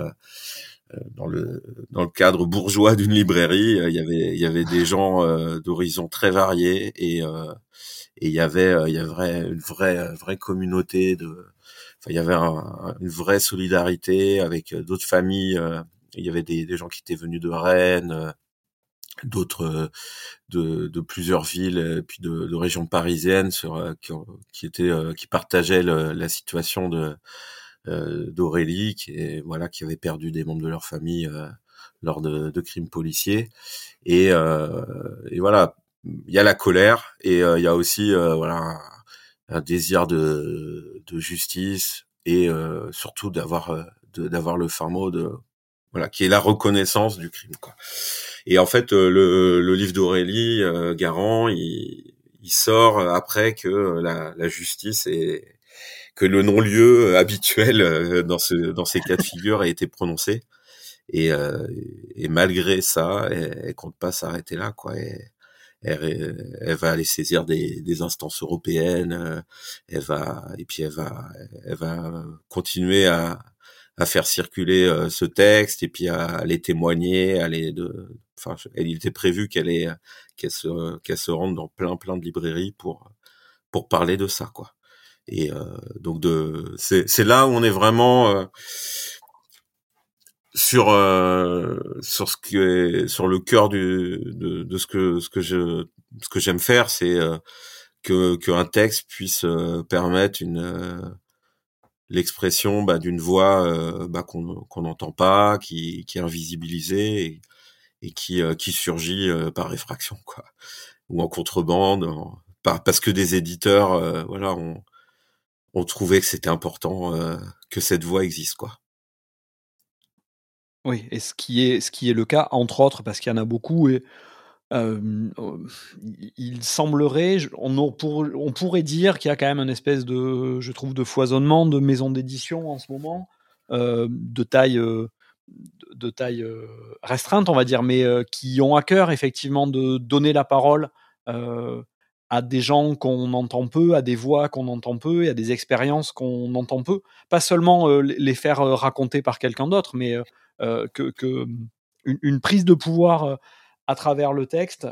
euh, dans le dans le cadre bourgeois d'une librairie, euh, il y avait il y avait des gens euh, d'horizons très variés et et il y avait il y avait une vraie vraie communauté de enfin il y avait une vraie solidarité avec d'autres familles il y avait des gens qui étaient venus de Rennes d'autres de, de plusieurs villes puis de, de régions parisiennes sur qui, qui étaient qui partageaient la situation de euh, d'Aurélie, qui est voilà, qui avait perdu des membres de leur famille euh, lors de, de, crimes policiers. Et, euh, et voilà, il y a la colère et il y a aussi voilà un, désir de, de justice et surtout d'avoir d'avoir le fin mot de qui est la reconnaissance du crime. Et en fait le, le livre d'Aurélie Garand il, il sort après que la, justice est que le non-lieu euh, habituel euh, dans ce dans ces cas de figure a été prononcé et, euh, et malgré ça elle, elle compte pas s'arrêter là quoi et, elle, elle, va aller saisir des, des instances européennes elle va et puis elle va elle va continuer à à faire circuler ce texte et puis à aller témoigner, aller de, enfin, il était prévu qu'elle ait, qu'elle se, qu'elle se rende dans plein plein de librairies pour pour parler de ça, quoi. Et euh, donc de, c'est là où on est vraiment euh, sur euh, sur ce que sur le cœur du de, de, ce que ce que je ce que j'aime faire, c'est que qu'un texte puisse permettre une l'expression bah, d'une voix bah, qu'on qu'on n'entend pas, qui, qui est invisibilisée et, et qui qui surgit par réfraction quoi, ou en contrebande, parce que des éditeurs voilà ont on trouvait que c'était important euh, que cette voix existe, quoi. Oui, et ce qui est ce qui est le cas, entre autres, parce qu'il y en a beaucoup et il semblerait, on, pourrait dire qu'il y a quand même une espèce de, je trouve, de foisonnement de maisons d'édition en ce moment, de taille, de taille restreinte, on va dire, mais qui ont à cœur effectivement de donner la parole à des gens qu'on entend peu, à des voix qu'on entend peu à des expériences qu'on entend peu. Pas seulement les faire raconter par quelqu'un d'autre, mais que une, prise de pouvoir à travers le texte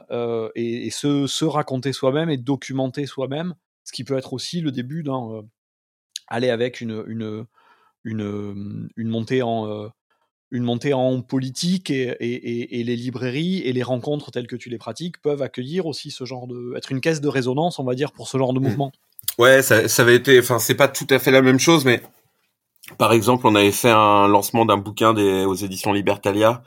et, se, se, raconter soi-même et documenter soi-même, ce qui peut être aussi le début d'un aller avec une, une, une, une montée en une montée en politique et, les librairies et les rencontres telles que tu les pratiques peuvent accueillir aussi ce genre de être une caisse de résonance on va dire pour ce genre de mmh. mouvement ouais ça, ça avait été enfin c'est pas tout à fait la même chose mais par exemple on avait fait un lancement d'un bouquin des, aux éditions Libertalia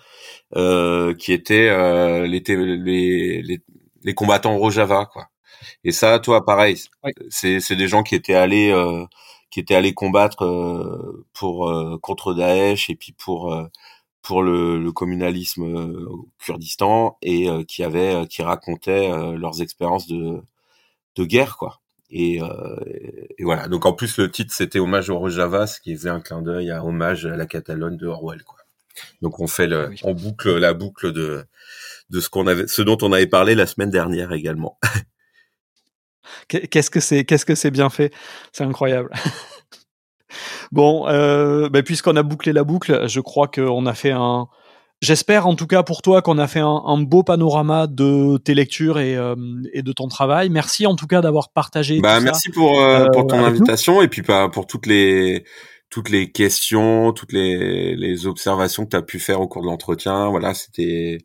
euh, qui était euh, les, les, les, combattants Rojava quoi et ça toi pareil c'est c'est des gens qui étaient allés euh, qui était allé combattre euh, pour euh, contre Daesh et puis pour euh, pour le, le communalisme au Kurdistan et qui avait qui racontaient leurs expériences de de guerre quoi. Et, et, voilà. Donc en plus le titre c'était hommage au Rojava, ce qui faisait un clin d'œil à hommage à la Catalogne de Orwell quoi. Donc on fait le, on boucle la boucle de de ce qu'on avait, ce dont on avait parlé la semaine dernière également. <laughs> Qu'est-ce que c'est Qu'est-ce que c'est bien fait? C'est incroyable. <laughs> bon, euh, bah, puisqu'on a bouclé la boucle, je crois qu'on a fait un. J'espère en tout cas pour toi qu'on a fait un, beau panorama de tes lectures et, euh, et, de ton travail. Merci en tout cas d'avoir partagé. Bah, merci pour, euh, pour euh, ton invitation et puis bah, pour toutes les toutes les questions, toutes les, les observations que tu as pu faire au cours de l'entretien. Voilà, c'était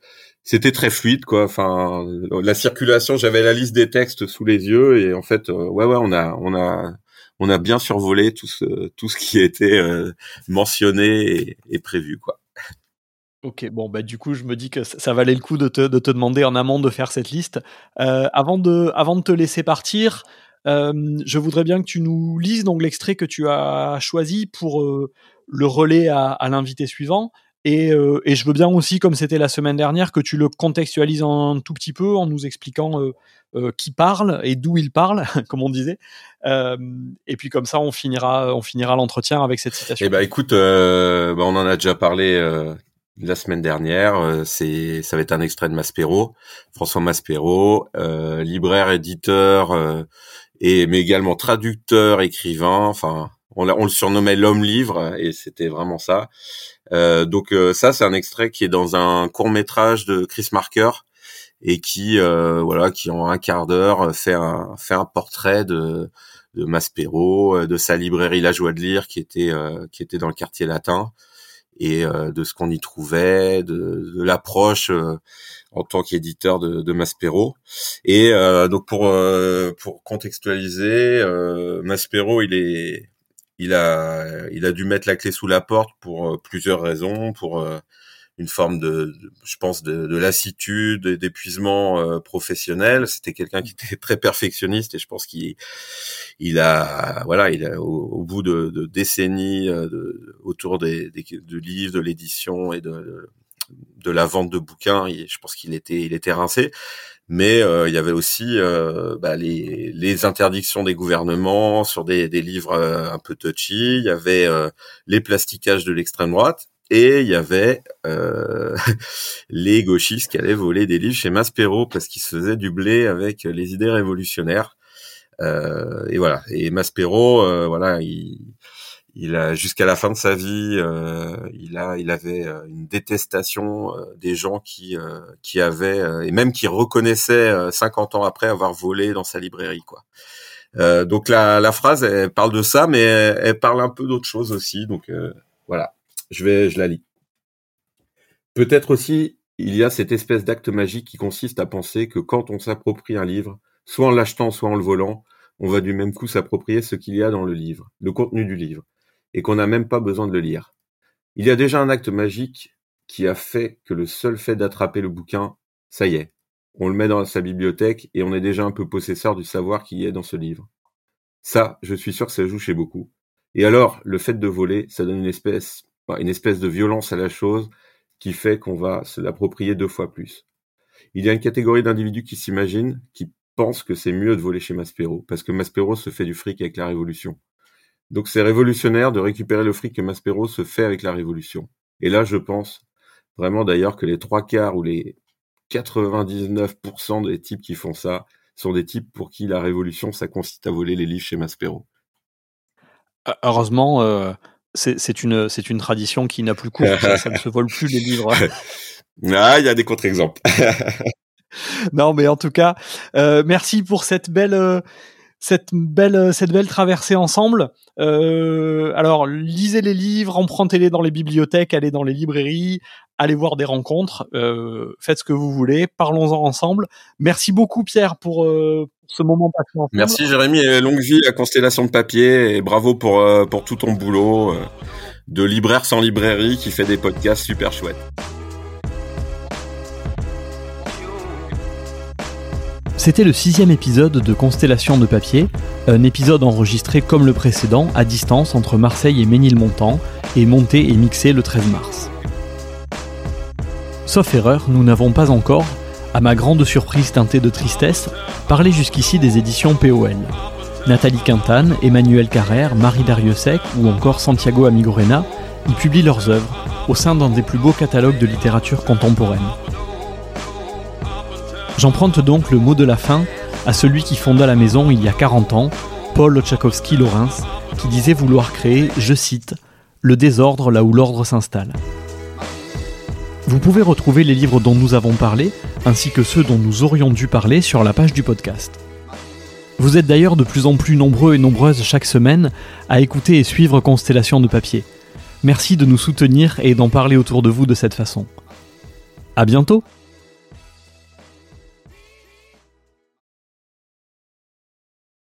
c'était très fluide quoi enfin la circulation j'avais la liste des textes sous les yeux et en fait euh, ouais ouais on a on a on a bien survolé tout ce tout ce qui était euh, mentionné et, prévu quoi Ok, bon, bah, du coup, je me dis que ça, valait le coup de te, de te, demander en amont de faire cette liste. Euh, avant, de, avant de te laisser partir, je voudrais bien que tu nous lises donc l'extrait que tu as choisi pour le relais à, à l'invité suivant. Et, euh, et, je veux bien aussi, comme c'était la semaine dernière, que tu le contextualises un tout petit peu en nous expliquant euh, euh, qui parle et d'où il parle, <laughs> comme on disait. Euh, et puis comme ça, on finira, on finira l'entretien avec cette citation. Eh ben, écoute, bah, on en a déjà parlé la semaine dernière. c'est, ça va être un extrait de Maspero, François Maspero, libraire, éditeur, et mais également traducteur, écrivain. Enfin, on, le surnommait l'homme livre, et c'était vraiment ça. Euh, donc euh, ça, c'est un extrait qui est dans un court métrage de Chris Marker et qui, euh, voilà, qui en un quart d'heure fait un fait un portrait de de Maspero, de sa librairie La Joie de lire qui était qui était dans le quartier latin et de ce qu'on y trouvait, de, de l'approche en tant qu'éditeur de, de, Maspero. Et donc pour pour contextualiser, Maspero, il est il a, il a dû mettre la clé sous la porte pour euh, plusieurs raisons, pour euh, une forme de, je pense, de, de lassitude, d'épuisement euh, professionnel. C'était quelqu'un qui était <laughs> très perfectionniste et je pense qu'il, il a, voilà, il a, au, bout de, de décennies de, autour des, des, de livres, de l'édition et de, de la vente de bouquins, je pense qu'il était, il était rincé. Mais euh, il y avait aussi euh, bah, les, les, interdictions des gouvernements sur des, des livres euh, un peu touchy, il y avait les plastiquages de l'extrême droite, et il y avait <laughs> les gauchistes qui allaient voler des livres chez Maspero parce qu'ils se faisaient du blé avec les idées révolutionnaires. et voilà. Et Maspero, voilà, il, il a jusqu'à la fin de sa vie, euh, il a, il avait euh, une détestation euh, des gens qui, qui avaient et même qui reconnaissaient 50 ans après avoir volé dans sa librairie, quoi. donc la, la phrase, elle parle de ça, mais elle, parle un peu d'autre chose aussi. Donc voilà, je vais, je la lis. Peut-être aussi, il y a cette espèce d'acte magique qui consiste à penser que quand on s'approprie un livre, soit en l'achetant, soit en le volant, on va du même coup s'approprier ce qu'il y a dans le livre, le contenu du livre et qu'on n'a même pas besoin de le lire. Il y a déjà un acte magique qui a fait que le seul fait d'attraper le bouquin, ça y est, on le met dans sa bibliothèque et on est déjà un peu possesseur du savoir qui est dans ce livre. Ça, je suis sûr que ça joue chez beaucoup. Et alors, le fait de voler, ça donne une espèce, une espèce de violence à la chose qui fait qu'on va se l'approprier deux fois plus. Il y a une catégorie d'individus qui s'imaginent, qui pensent que c'est mieux de voler chez Maspero, parce que Maspero se fait du fric avec la Révolution. Donc c'est révolutionnaire de récupérer le fric que Maspero se fait avec la Révolution. Et là, je pense vraiment d'ailleurs que les trois quarts ou les 99% des types qui font ça sont des types pour qui la Révolution, ça consiste à voler les livres chez Maspero. Heureusement, euh, c'est une, une tradition qui n'a plus cours. ça, ne se vole plus les livres. <laughs> ah, il y a des contre-exemples. <laughs> non, mais en tout cas, euh, merci pour cette belle, cette belle, cette belle traversée ensemble. Euh, alors, lisez les livres, empruntez-les dans les bibliothèques, allez dans les librairies, allez voir des rencontres, euh, faites ce que vous voulez, parlons-en ensemble. Merci beaucoup Pierre pour euh, ce moment passé ensemble. Merci Jérémy et longue vie à Constellation de Papier et bravo pour, euh, pour tout ton boulot euh, de libraire sans librairie qui fait des podcasts super chouettes. C'était le sixième épisode de Constellation de papier, un épisode enregistré comme le précédent à distance entre Marseille et Ménilmontant et monté et mixé le 13 mars. Sauf erreur, nous n'avons pas encore, à ma grande surprise teintée de tristesse, parlé jusqu'ici des éditions POL. Nathalie Quintane, Emmanuel Carrère, Marie Dariussec ou encore Santiago Amigorena y publient leurs œuvres au sein d'un des plus beaux catalogues de littérature contemporaine. J'emprunte donc le mot de la fin à celui qui fonda la maison il y a 40 ans, Paul Tchaikovsky-Lawrence, qui disait vouloir créer, je cite, le désordre là où l'ordre s'installe. Vous pouvez retrouver les livres dont nous avons parlé, ainsi que ceux dont nous aurions dû parler sur la page du podcast. Vous êtes d'ailleurs de plus en plus nombreux et nombreuses chaque semaine à écouter et suivre Constellation de papier. Merci de nous soutenir et d'en parler autour de vous de cette façon. À bientôt!